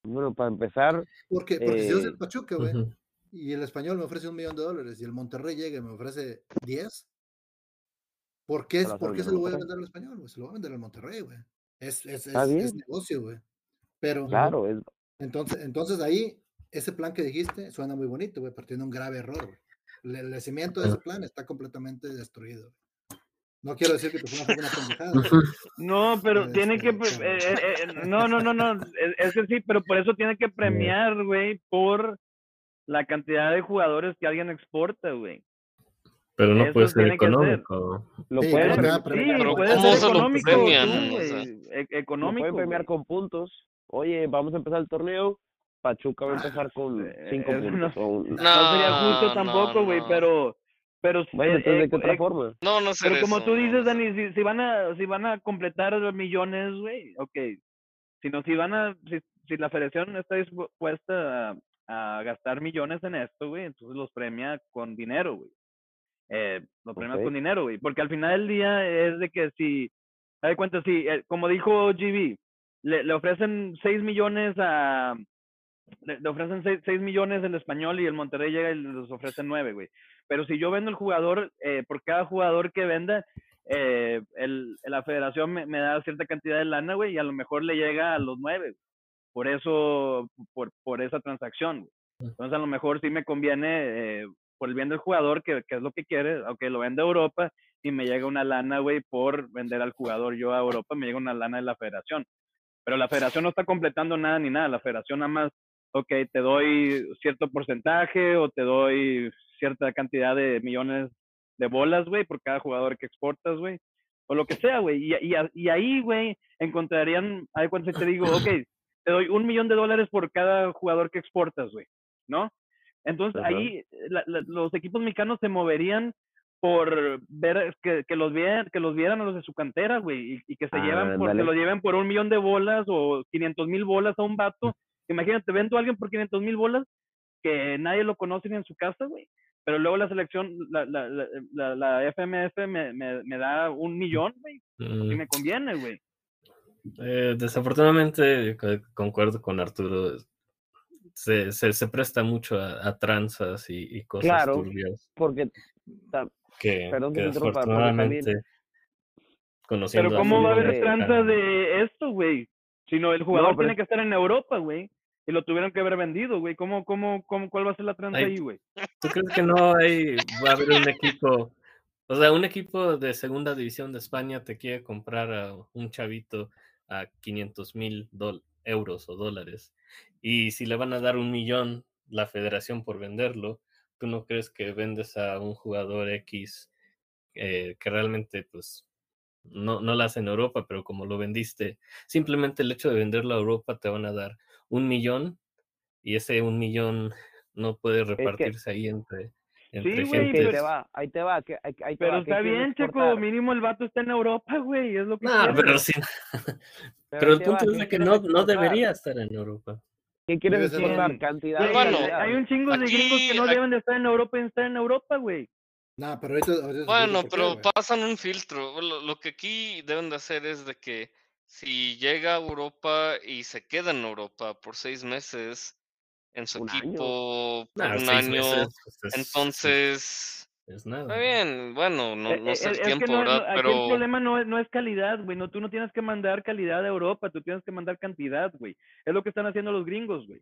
Speaker 5: Bueno, para empezar,
Speaker 9: Porque, porque si yo soy
Speaker 5: eh,
Speaker 9: el Pachuca, güey,
Speaker 6: Ujú.
Speaker 9: y el español me ofrece un millón de dólares y el Monterrey llega y me ofrece 10, ¿por qué,
Speaker 5: Se lo
Speaker 9: ¿por qué se lo voy a vender al español? güey? Se lo voy a vender al Monterrey, güey. Es, es, es, es negocio, güey. Pero
Speaker 5: claro, es,
Speaker 9: entonces, entonces ahí, ese plan que dijiste suena muy bonito, güey, pero tiene un grave error. güey. El, el cimiento de ese plan está completamente destruido. güey. No quiero decir que tu una pendejada.
Speaker 8: No, pero tiene que.
Speaker 9: Este,
Speaker 8: eh, eh, eh, no, no, no, no. Es, que sí, pero por eso tiene que premiar, güey, por la cantidad de jugadores que alguien exporta, güey.
Speaker 6: Pero no
Speaker 8: Eso
Speaker 6: puede ser económico.
Speaker 5: lo
Speaker 9: Sí,
Speaker 8: Sí,
Speaker 7: Pero
Speaker 8: puede
Speaker 7: ¿cómo
Speaker 8: ser
Speaker 7: se lo
Speaker 8: económico,
Speaker 7: premian?
Speaker 8: tú,
Speaker 7: O
Speaker 8: güey,
Speaker 7: sea,
Speaker 8: e- económico.
Speaker 5: pueden premiar con puntos. Oye, vamos a empezar el torneo. Pachuca va a empezar con
Speaker 8: Eh,
Speaker 5: cinco
Speaker 8: no-
Speaker 5: puntos. o un-
Speaker 8: No sería justo
Speaker 7: No,
Speaker 8: tampoco,
Speaker 7: no,
Speaker 8: güey,
Speaker 7: no.
Speaker 8: pero. Pero,
Speaker 5: Bueno,
Speaker 8: eh,
Speaker 5: entonces, ¿de
Speaker 8: eh,
Speaker 5: qué otra
Speaker 8: eh,
Speaker 5: forma?
Speaker 7: No, no
Speaker 8: Pero
Speaker 7: ser
Speaker 8: como
Speaker 7: eso,
Speaker 8: tú dices,
Speaker 7: no
Speaker 8: Dani, si, si van a si van a completar los millones, güey, ok. Sino si van a si, si la federación está dispuesta a, a gastar millones en esto, güey, entonces los premia con dinero, güey. Eh, los premias
Speaker 5: Ok.
Speaker 8: con dinero, güey, porque al final del día es de que si das cuenta si eh, como dijo GB, le, le ofrecen 6 millones a le, le ofrecen 6, millones el español y el Monterrey llega y les ofrece 9, güey. Pero si yo vendo el jugador, eh, por cada jugador que venda, eh, el, la federación me, me da cierta cantidad de lana, güey, y a lo mejor le llega a los 9. Por eso, por, por esa transacción, güey. Entonces a lo mejor sí me conviene, eh, por el bien del jugador, que, que es lo que quiere, aunque lo vende a Europa y me llega una lana, güey, por vender al jugador yo a Europa, me llega una lana de la federación. Pero la federación no está completando nada ni nada, la federación nada más ok, te doy cierto porcentaje o te doy cierta cantidad de millones de bolas, güey, por cada jugador que exportas, güey, o lo que sea, güey. Y, y, y ahí, güey, encontrarían, ahí cuando te digo, ok, te doy un millón de dólares por cada jugador que exportas, güey, ¿no? Entonces
Speaker 5: Ajá.
Speaker 8: ahí la- la- los equipos mexicanos se moverían por ver que, que los vieran que los vieran a los de su cantera, güey, y, y que se llevan por, que los lleven por un millón de bolas o 500 mil bolas a un vato Imagínate, vendo a alguien por 500 mil bolas que nadie lo conoce ni en su casa, güey. Pero luego la selección, la, la, la, la, la FMF me, me, me da un millón, güey. Y
Speaker 6: Mm,
Speaker 8: me conviene, güey.
Speaker 6: eh, desafortunadamente, co- concuerdo con Arturo. Se, se, se presta mucho a, a tranzas y, y cosas
Speaker 5: Claro.
Speaker 6: turbias
Speaker 5: Porque ta-
Speaker 6: que,
Speaker 5: Perdón que
Speaker 6: desafortunadamente conociendo
Speaker 8: Pero
Speaker 6: a
Speaker 8: ¿cómo va a haber tranza
Speaker 6: mexicano,
Speaker 8: de esto, güey? Sino el jugador
Speaker 5: No,
Speaker 8: tiene que estar en Europa, güey. Y lo tuvieron que haber vendido, güey. ¿Cómo, cómo, cómo, ¿Cuál va a ser la tranza
Speaker 6: Ay,
Speaker 8: ahí, güey?
Speaker 6: ¿Tú crees que no hay, va a haber un equipo, o sea, un equipo de segunda división de España te quiere comprar a un chavito a 500 mil euros o dólares? Y si le van a dar un millón la federación por venderlo, ¿tú no crees que vendes a un jugador X eh, que realmente, pues, no, no la en Europa, pero como lo vendiste, simplemente el hecho de venderlo a Europa te van a dar un millón y ese un millón no puede repartirse ahí entre, entre
Speaker 8: güey,
Speaker 5: ahí
Speaker 6: gente.
Speaker 5: te va, ahí te va, que, ahí, ahí te
Speaker 8: Pero
Speaker 5: va, ¿qué
Speaker 8: está bien, Checo.
Speaker 5: exportar?
Speaker 8: Mínimo el vato está en Europa, güey. Es lo que
Speaker 6: No,
Speaker 8: quiere.
Speaker 6: pero sí. Pero, el punto
Speaker 5: va,
Speaker 6: es
Speaker 5: ¿qué
Speaker 6: de que no, debería estar en Europa.
Speaker 5: ¿Qué quieres Cantidad
Speaker 7: Bueno,
Speaker 5: calidad.
Speaker 8: hay un chingo de
Speaker 7: aquí-
Speaker 8: gringos que no
Speaker 7: aquí-
Speaker 8: deben de estar en Europa y estar en Europa, güey.
Speaker 9: Nah, pero ahorita, ahorita
Speaker 7: Bueno,
Speaker 9: qué,
Speaker 7: pero
Speaker 9: güey.
Speaker 7: pasan un filtro. Lo, lo que aquí deben de hacer es de que si llega a Europa y se queda en Europa por seis meses en su
Speaker 10: Un año.
Speaker 7: equipo por
Speaker 6: Nah,
Speaker 7: un año,
Speaker 6: meses, pues, es-
Speaker 7: entonces
Speaker 6: es
Speaker 7: está bien, bueno, no,
Speaker 8: Eh,
Speaker 7: no
Speaker 8: eh,
Speaker 7: sé el
Speaker 8: es que
Speaker 7: tiempo,
Speaker 8: no,
Speaker 7: ¿verdad?
Speaker 8: no, aquí el
Speaker 7: Pero
Speaker 8: problema no es, no es calidad, güey. No, tú no tienes que mandar calidad a Europa, tú tienes que mandar cantidad, güey. Es lo que están haciendo los gringos, güey.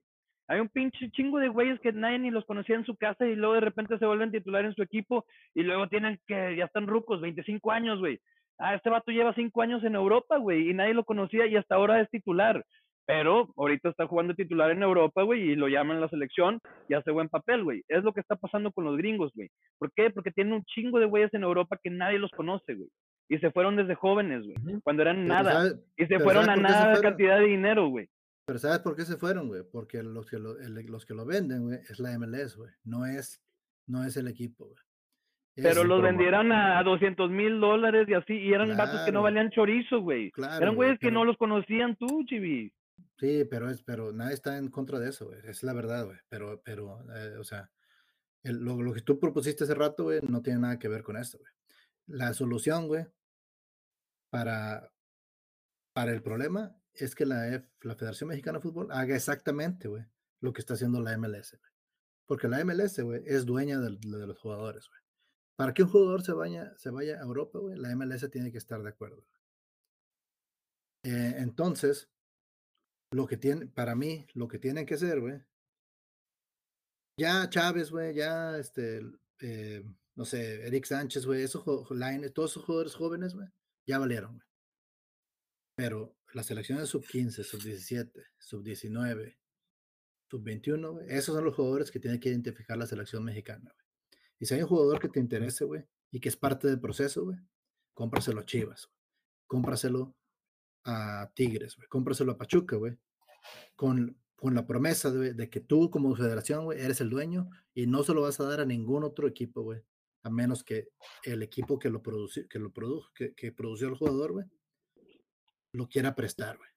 Speaker 8: Hay un pinche chingo de güeyes que nadie ni los conocía en su casa y luego de repente se vuelven titular en su equipo y luego tienen que, ya están rucos, 25 años, güey. Ah, este vato lleva 5 años en Europa, güey, y nadie lo conocía y hasta ahora es titular. Pero ahorita está jugando titular en Europa, güey, y lo llaman la selección y hace buen papel, güey. Es lo que está pasando con los gringos, güey. ¿Por qué? Porque tienen un chingo de güeyes en Europa que nadie los conoce, güey. Y se fueron desde jóvenes, güey, cuando eran
Speaker 9: Pero
Speaker 8: nada.
Speaker 9: ¿sabes-
Speaker 8: y se fueron
Speaker 9: ¿sabes
Speaker 8: a nada
Speaker 9: fueron?
Speaker 8: cantidad de dinero, güey.
Speaker 9: Pero ¿sabes por qué se fueron, güey? Porque los que lo, el- los que lo venden, güey, es la MLS, güey. No es, no es el equipo, güey.
Speaker 8: Pero los vendieron a, a 200 mil dólares y así, y eran vatos que no
Speaker 9: Claro.
Speaker 8: valían chorizo, güey.
Speaker 9: Claro,
Speaker 8: eran
Speaker 9: güey,
Speaker 8: güeyes que
Speaker 9: pero-
Speaker 8: no los conocían tú, chivi.
Speaker 9: Sí, pero es, pero nadie está en contra de eso, güey. Es la verdad, güey. Pero, pero, eh, o sea, el- lo, lo que tú propusiste hace rato, güey, no tiene nada que ver con esto, güey. La solución, güey, para, para el problema es que la, la Federación Mexicana de Fútbol haga exactamente, güey, lo que está haciendo la MLS. Porque la MLS, güey, es dueña del- de, los jugadores, güey. Para que un jugador se vaya, se vaya a Europa, güey, la MLS tiene que estar de acuerdo. Eh, entonces, lo que tiene, para mí, lo que tienen que hacer, güey. Ya Chávez, güey, ya este, eh, no sé, Eric Sánchez, güey, esos todos esos jugadores jóvenes, güey, ya valieron, güey. Pero las selecciones sub-15, sub-17, sub-19, sub-21, güey, esos son los jugadores que tiene que identificar la selección mexicana, güey. Y si hay un jugador que te interese, güey, y que es parte del proceso, güey, cómpraselo a Chivas, güey. Cómpraselo a Tigres, güey. Cómpraselo a Pachuca, güey. Con, con la promesa de, de que tú como federación, güey, eres el dueño y no se lo vas a dar a ningún otro equipo, güey. A menos que el equipo que lo produció, que lo produjo, que produció el jugador, güey, lo quiera prestar, güey.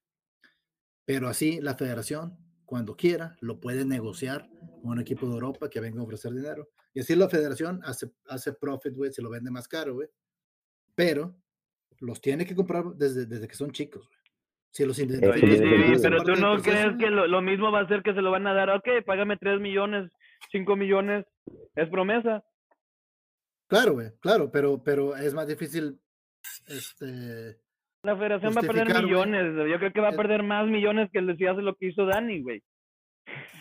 Speaker 9: Pero así la federación, cuando quiera, lo puede negociar con un equipo de Europa que venga a ofrecer dinero. Y así la federación hace, hace profit, güey, se lo vende más caro, güey. Pero los tiene que comprar desde, desde que son chicos, güey. Si los
Speaker 8: Sí,
Speaker 9: identificas
Speaker 8: sí, pero tú no
Speaker 9: proceso,
Speaker 8: crees que lo, lo mismo va a ser que se lo van a dar, ok, págame 3 millones, 5 millones, es promesa.
Speaker 9: Claro, güey, claro, pero, pero es más difícil, este,
Speaker 8: La federación va a perder millones, yo creo que va a
Speaker 9: Eh,
Speaker 8: perder más millones que si hace lo que hizo Dani, güey.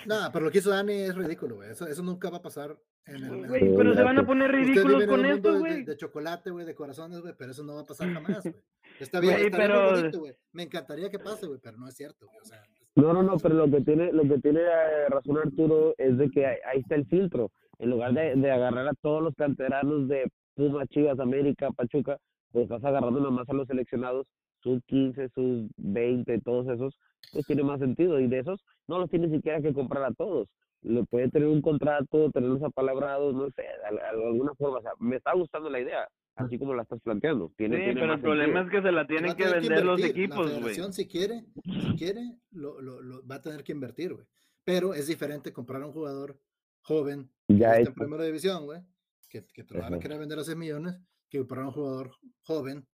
Speaker 9: No, pero lo que hizo Dani es ridículo, güey. Eso, eso nunca va a pasar en el. en
Speaker 8: Güey,
Speaker 9: el-
Speaker 8: pero se van a poner ridículos con esto,
Speaker 9: de-
Speaker 8: güey.
Speaker 9: De, de chocolate, güey, de corazones, güey, pero eso no va a pasar jamás, güey. Está bien, muy
Speaker 8: pero-
Speaker 9: bonito, güey. Me encantaría que pase, güey, pero no es cierto, güey. O sea,
Speaker 10: No, no, no, pero lo que tiene, lo que tiene eh, razón Arturo es de que ahí, ahí está el filtro. En lugar de, de agarrar a todos los canteranos de Pumas, Chivas, América, Pachuca, pues estás agarrando nomás a los seleccionados, sus 15, sus 20, todos esos, pues tiene más sentido. Y de esos no los tiene siquiera que comprar a todos. Le puede tener un contrato, tenerlos apalabrados, no sé, de, alguna forma. O sea, me está gustando la idea, así como la estás planteando. Tiene,
Speaker 8: Sí,
Speaker 10: tiene
Speaker 8: pero el problema
Speaker 10: sentido.
Speaker 8: es que se la tienen que vender los
Speaker 9: invertir.
Speaker 8: equipos,
Speaker 9: La
Speaker 8: güey.
Speaker 9: federación, si quiere, si quiere, lo, lo, lo va a tener que invertir, güey. Pero es diferente comprar a un jugador joven que
Speaker 10: Ya
Speaker 9: está en primera división, güey, que, que te lo van a querer vender a 6 millones, que comprar a un jugador joven,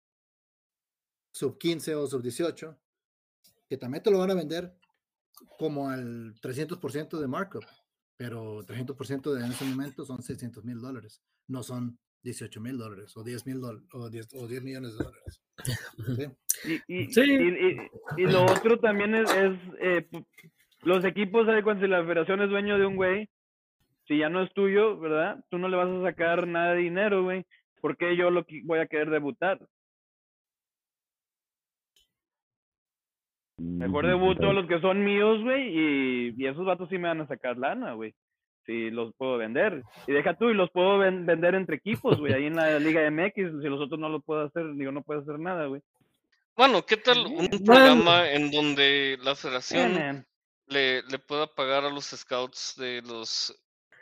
Speaker 9: sub 15 o sub 18, que también te lo van a vender como al 300% de markup, pero 300% de en ese momento son 600 mil dólares, no son 18 mil dólares o 10 mil dólares o 10, o 10 millones de dólares. ¿sí?
Speaker 8: Y, y,
Speaker 6: Sí.
Speaker 8: y, y- y lo otro también es, es, eh, los equipos, ¿sabes? cuando si la federación es dueño de un güey, si ya no es tuyo, ¿verdad? Tú no le vas a sacar nada de dinero, güey. ¿Por qué yo lo voy a querer debutar? Mejor
Speaker 10: Ujú,
Speaker 8: debuto los que son míos, güey, y, y esos vatos sí me van a sacar lana, güey. Si los puedo vender. Y deja tú, y los puedo ven- vender entre equipos, güey, ahí en la Liga MX. Si los otros no lo puedo hacer, digo, no puedo hacer nada, güey.
Speaker 7: Bueno, ¿qué tal un
Speaker 8: Bueno.
Speaker 7: programa en donde la federación le pueda pagar a los scouts de los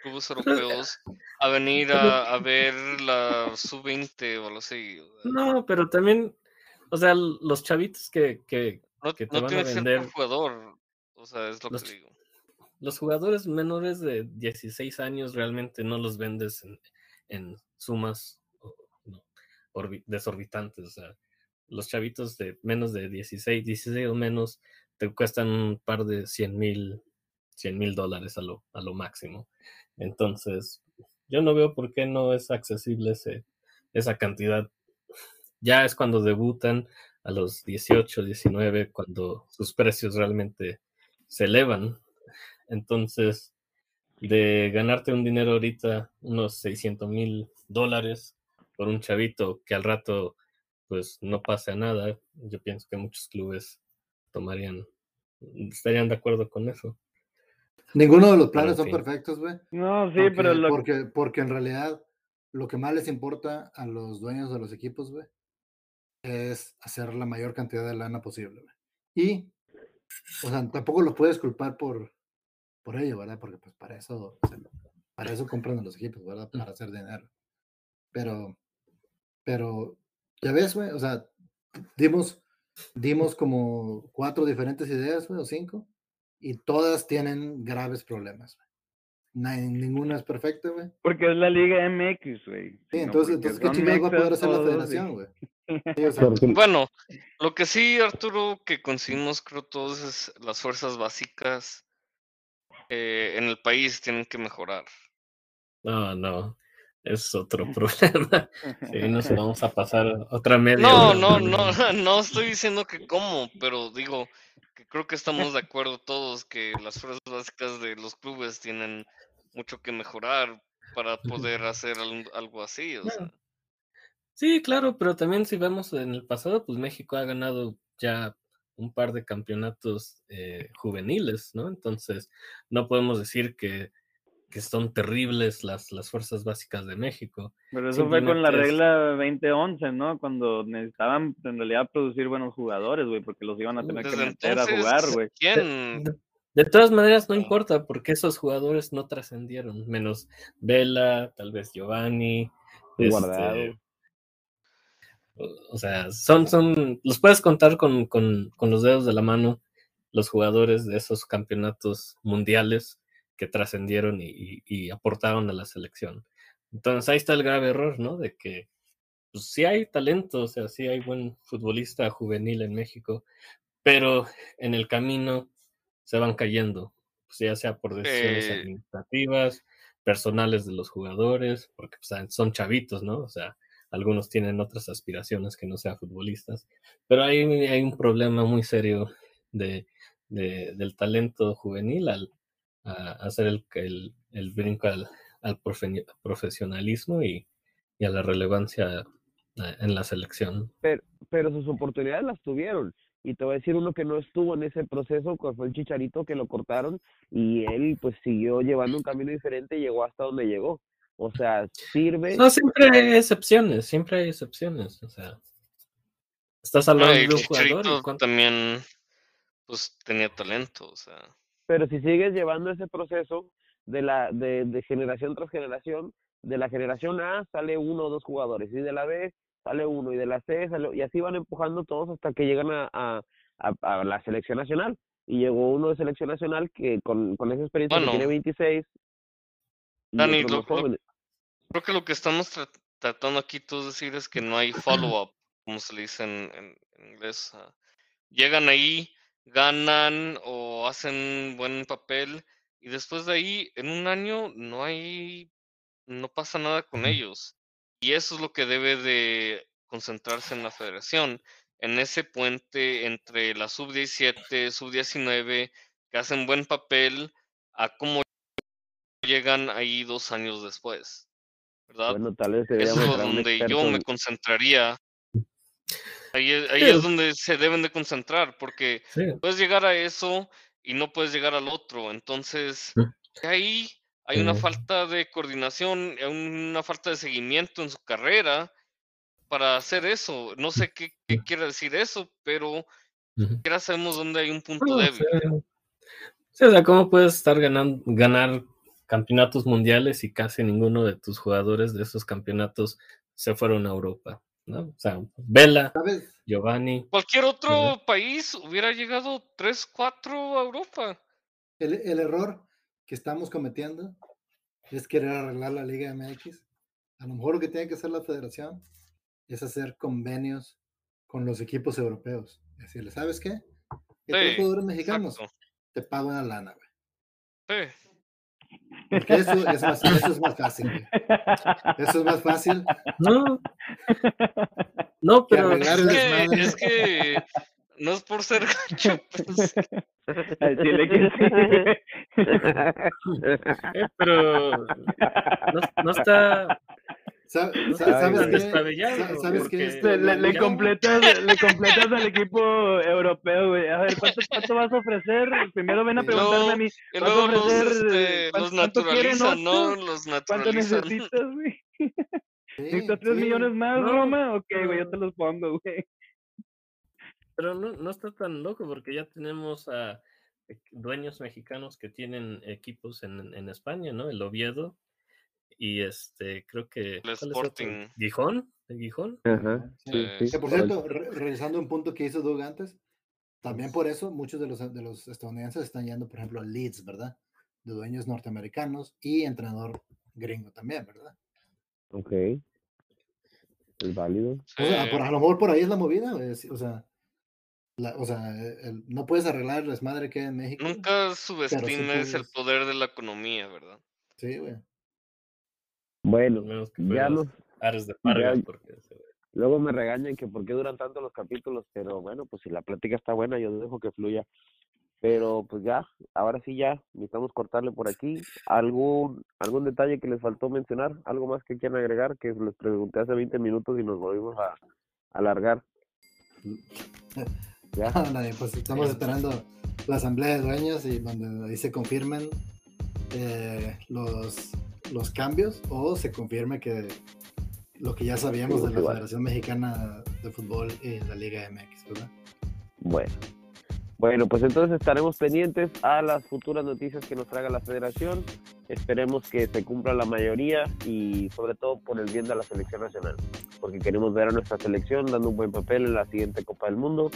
Speaker 7: clubes
Speaker 6: Pero,
Speaker 7: europeos a venir a, a ver la sub-20 o algo así?
Speaker 6: No, pero también, o sea, los chavitos que, que,
Speaker 7: No,
Speaker 6: que te
Speaker 7: no
Speaker 6: van a vender,
Speaker 7: jugador, o sea, es lo
Speaker 6: los,
Speaker 7: que digo.
Speaker 6: los jugadores menores de 16 años realmente no los vendes en, en sumas no, desorbitantes. O sea, los chavitos de menos de 16, 16 o menos, te cuestan un par de 100 mil 100 mil dólares a lo, a lo máximo. Entonces, yo no veo por qué no es accesible ese, esa cantidad. Ya es cuando debutan a los 18, 19, cuando sus precios realmente se elevan. Entonces, de ganarte un dinero ahorita, unos 600 mil dólares por un chavito que al rato pues no pase a nada, yo pienso que muchos clubes tomarían, estarían de acuerdo con eso.
Speaker 9: Ninguno de los planes son
Speaker 6: fin.
Speaker 9: perfectos, güey.
Speaker 8: No, sí,
Speaker 9: Porque,
Speaker 8: pero lo
Speaker 9: porque, porque en realidad lo que más les importa a los dueños de los equipos, güey, es hacer la mayor cantidad de lana posible, güey. Y, o sea, tampoco los puedes culpar por, por ello, ¿verdad? Porque pues para eso, o sea, para eso compran a los equipos, ¿verdad? Para hacer dinero. Pero, pero, ya ves, güey, o sea, dimos, dimos como cuatro diferentes ideas, güey, o cinco, y todas tienen graves problemas, Ninguna es perfecta, güey.
Speaker 8: porque es la Liga MX, güey.
Speaker 9: Sí, entonces, entonces ¿qué chingados va a poder hacer la federación, güey? Sí, o sea,
Speaker 10: Porque-
Speaker 7: Bueno, lo que sí, Arturo, que coincidimos creo todos es las fuerzas básicas eh, en el país tienen que mejorar.
Speaker 6: No, no, es otro problema. Sí, nos vamos a pasar otra media
Speaker 7: No,
Speaker 6: hora
Speaker 7: no, no, no estoy diciendo que cómo, pero digo que creo que estamos de acuerdo todos que las fuerzas básicas de los clubes tienen mucho que mejorar para poder hacer algo, algo así, o sea.
Speaker 6: Sí, claro, pero también si vemos en el pasado, pues México ha ganado ya un par de campeonatos eh, juveniles, ¿no? Entonces, no podemos decir que, que son terribles las, las fuerzas básicas de México.
Speaker 8: Pero eso fue con la regla 2011, ¿no? Cuando necesitaban en realidad producir buenos jugadores, güey, porque los iban a tener que meter a jugar, güey.
Speaker 7: ¿quién?
Speaker 6: De, de todas maneras, no importa, porque esos jugadores no trascendieron, menos Vela, tal vez Giovanni,
Speaker 10: Guardado.
Speaker 6: este, o- o sea, son, son, los puedes contar con, con, con los dedos de la mano los jugadores de esos campeonatos mundiales que trascendieron y, y- y aportaron a la selección. Entonces ahí está el grave error, ¿no? De que pues, sí hay talento, o sea, sí hay buen futbolista juvenil en México, pero en el camino se van cayendo, pues, ya sea por decisiones
Speaker 7: Eh.
Speaker 6: administrativas, personales de los jugadores, porque pues, son chavitos, ¿no? O sea, algunos tienen otras aspiraciones que no sean futbolistas, pero hay, hay un problema muy serio de, de- del talento juvenil al a hacer el, el, el brinco al, al profe- profesionalismo y, y a la relevancia eh, en la selección.
Speaker 10: pero, pero sus oportunidades las tuvieron. Y te voy a decir uno que no estuvo en ese proceso, que fue el Chicharito, que lo cortaron y él pues siguió llevando un camino diferente y llegó hasta donde llegó. O sea, sirve.
Speaker 6: No, siempre hay excepciones, siempre hay excepciones. O sea, estás hablando
Speaker 7: No,
Speaker 6: de un jugador y cuánto-
Speaker 7: también pues tenía talento, o sea.
Speaker 10: Pero si sigues llevando ese proceso de la de, de generación tras generación, de la generación A sale uno o dos jugadores, y de la B sale uno, y de la C sale, y así van empujando todos hasta que llegan a, a, a- a la selección nacional. Y llegó uno de selección nacional que con, con esa experiencia
Speaker 7: Bueno.
Speaker 10: que tiene 26 y
Speaker 7: Dani, lo- lo-. Creo que lo que estamos tra- tratando aquí de decir es que no hay follow-up, como se le dice en, en- en inglés. Llegan ahí, ganan o hacen buen papel y después de ahí, en un año, no hay, no pasa nada con ellos. Y eso es lo que debe de concentrarse en la federación, en ese puente entre la sub-17, sub-19, que hacen buen papel, a cómo llegan ahí dos años después. ¿Verdad?
Speaker 10: Bueno, tal vez
Speaker 7: Eso es donde yo me
Speaker 10: en-
Speaker 7: concentraría. Ahí, es- ahí es donde se deben de concentrar, porque
Speaker 6: Sí.
Speaker 7: puedes llegar a eso y no puedes llegar al otro. Entonces, ahí hay una falta de coordinación, una falta de seguimiento en su carrera para hacer eso. No sé qué, qué quiere decir eso, pero ya sabemos dónde hay un punto
Speaker 6: No,
Speaker 7: débil.
Speaker 6: Sí, o sea, ¿cómo puedes estar ganando, ganar campeonatos mundiales y casi ninguno de tus jugadores de esos campeonatos se fueron a Europa? ¿No? O sea, Vela. Giovanni.
Speaker 7: Cualquier otro país hubiera llegado 3, 4 a Europa.
Speaker 9: El, el error que estamos cometiendo es querer arreglar la Liga MX. A lo mejor lo que tiene que hacer la federación es hacer convenios con los equipos europeos. Decirle, ¿sabes qué? Que tú
Speaker 7: Sí,
Speaker 9: jugadores mexicanos,
Speaker 7: exacto.
Speaker 9: te pago una lana, güey.
Speaker 7: Sí.
Speaker 9: Porque eso es más, eso es más fácil. Eso es más fácil
Speaker 6: No. No,
Speaker 9: que
Speaker 6: pero
Speaker 9: el
Speaker 7: Es que, es que no es por ser gacho,
Speaker 8: que sí.
Speaker 6: Eh, pero no, no está,
Speaker 9: ¿Sabes qué?
Speaker 8: Le, completas, le completas al equipo europeo, güey. A ver, ¿cuánto, ¿cuánto vas a ofrecer? Primero ven a preguntarme a mí. ¿vas a
Speaker 7: los,
Speaker 8: ofrecer,
Speaker 7: este,
Speaker 8: eh,
Speaker 7: los
Speaker 8: cuánto- cuánto quieren,
Speaker 7: naturalizan, ¿no? Los
Speaker 8: ¿Cuánto
Speaker 7: naturalizan.
Speaker 8: necesitas, güey?
Speaker 9: Sí,
Speaker 8: ¿Necesitas tres
Speaker 9: sí.
Speaker 8: millones más,
Speaker 6: No,
Speaker 8: Roma? Ok, güey, yo te los pongo, güey.
Speaker 6: Pero no, no está tan loco porque ya tenemos a eh, dueños mexicanos que tienen equipos en, en España, ¿no? El Oviedo y este, creo que... ¿cuál es otro?
Speaker 7: Sporting.
Speaker 6: ¿Gijón? ¿El Gijón?
Speaker 5: Ajá, sí,
Speaker 7: Sí.
Speaker 5: sí.
Speaker 9: Que por cierto, re- regresando a un punto que hizo Doug antes, también por eso muchos de los, de los estadounidenses están yendo, por ejemplo, a Leeds, ¿verdad? De dueños norteamericanos y entrenador gringo también, ¿verdad?
Speaker 5: Ok. Es válido.
Speaker 9: O sea,
Speaker 7: Sí.
Speaker 9: por, a lo mejor por ahí es la movida, o sea, la- o sea, el- no puedes arreglar el desmadre que hay en México.
Speaker 7: Nunca subestimes el
Speaker 9: puedes-
Speaker 7: poder de la economía, ¿verdad?
Speaker 9: Sí, güey.
Speaker 5: Bueno,
Speaker 6: menos que
Speaker 5: ya los,
Speaker 6: Ares de Pargas,
Speaker 5: ya-
Speaker 6: porque se-
Speaker 5: luego me regañan que por qué duran tanto los capítulos, pero bueno, pues si la plática está buena, yo dejo que fluya. Pero pues ya, ahora sí ya, necesitamos cortarle por aquí. ¿Algún, algún detalle que les faltó mencionar? ¿Algo más que quieran agregar? Que les pregunté hace 20 minutos y nos volvimos a a alargar. ¿Ya?
Speaker 9: No, nadie, pues estamos esperando la asamblea de dueños y donde ahí se confirmen eh, los, los cambios o se confirme que lo que ya sabíamos de la. Federación Mexicana de Fútbol y la Liga MX, ¿verdad?
Speaker 5: Bueno. Bueno, pues entonces estaremos pendientes a las futuras noticias que nos traiga la federación. Esperemos que se cumpla la mayoría y sobre todo por el bien de la selección nacional, porque queremos ver a nuestra selección dando un buen papel en la siguiente Copa del Mundo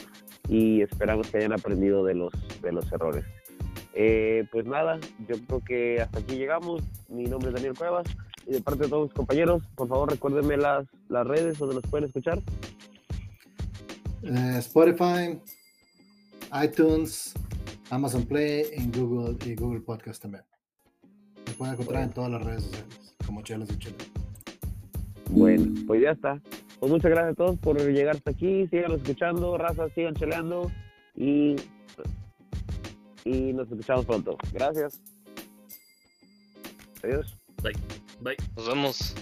Speaker 5: y esperamos que hayan aprendido de los, de los errores. Eh, pues nada, yo creo que hasta aquí llegamos. Mi nombre es Daniel Cuevas y de parte de todos mis compañeros, por favor recuérdenme las, las redes donde nos pueden escuchar.
Speaker 9: Eh, Spotify, iTunes, Amazon Play y Google, y Google Podcast también. Me pueden encontrar en todas las redes sociales, como Chelas y Chelas.
Speaker 5: Bueno, pues ya está. Pues muchas gracias a todos por llegar hasta aquí. Sigan escuchando, raza, sigan cheleando y, y nos escuchamos pronto. Gracias. Adiós.
Speaker 6: Bye. Bye.
Speaker 7: Nos vemos.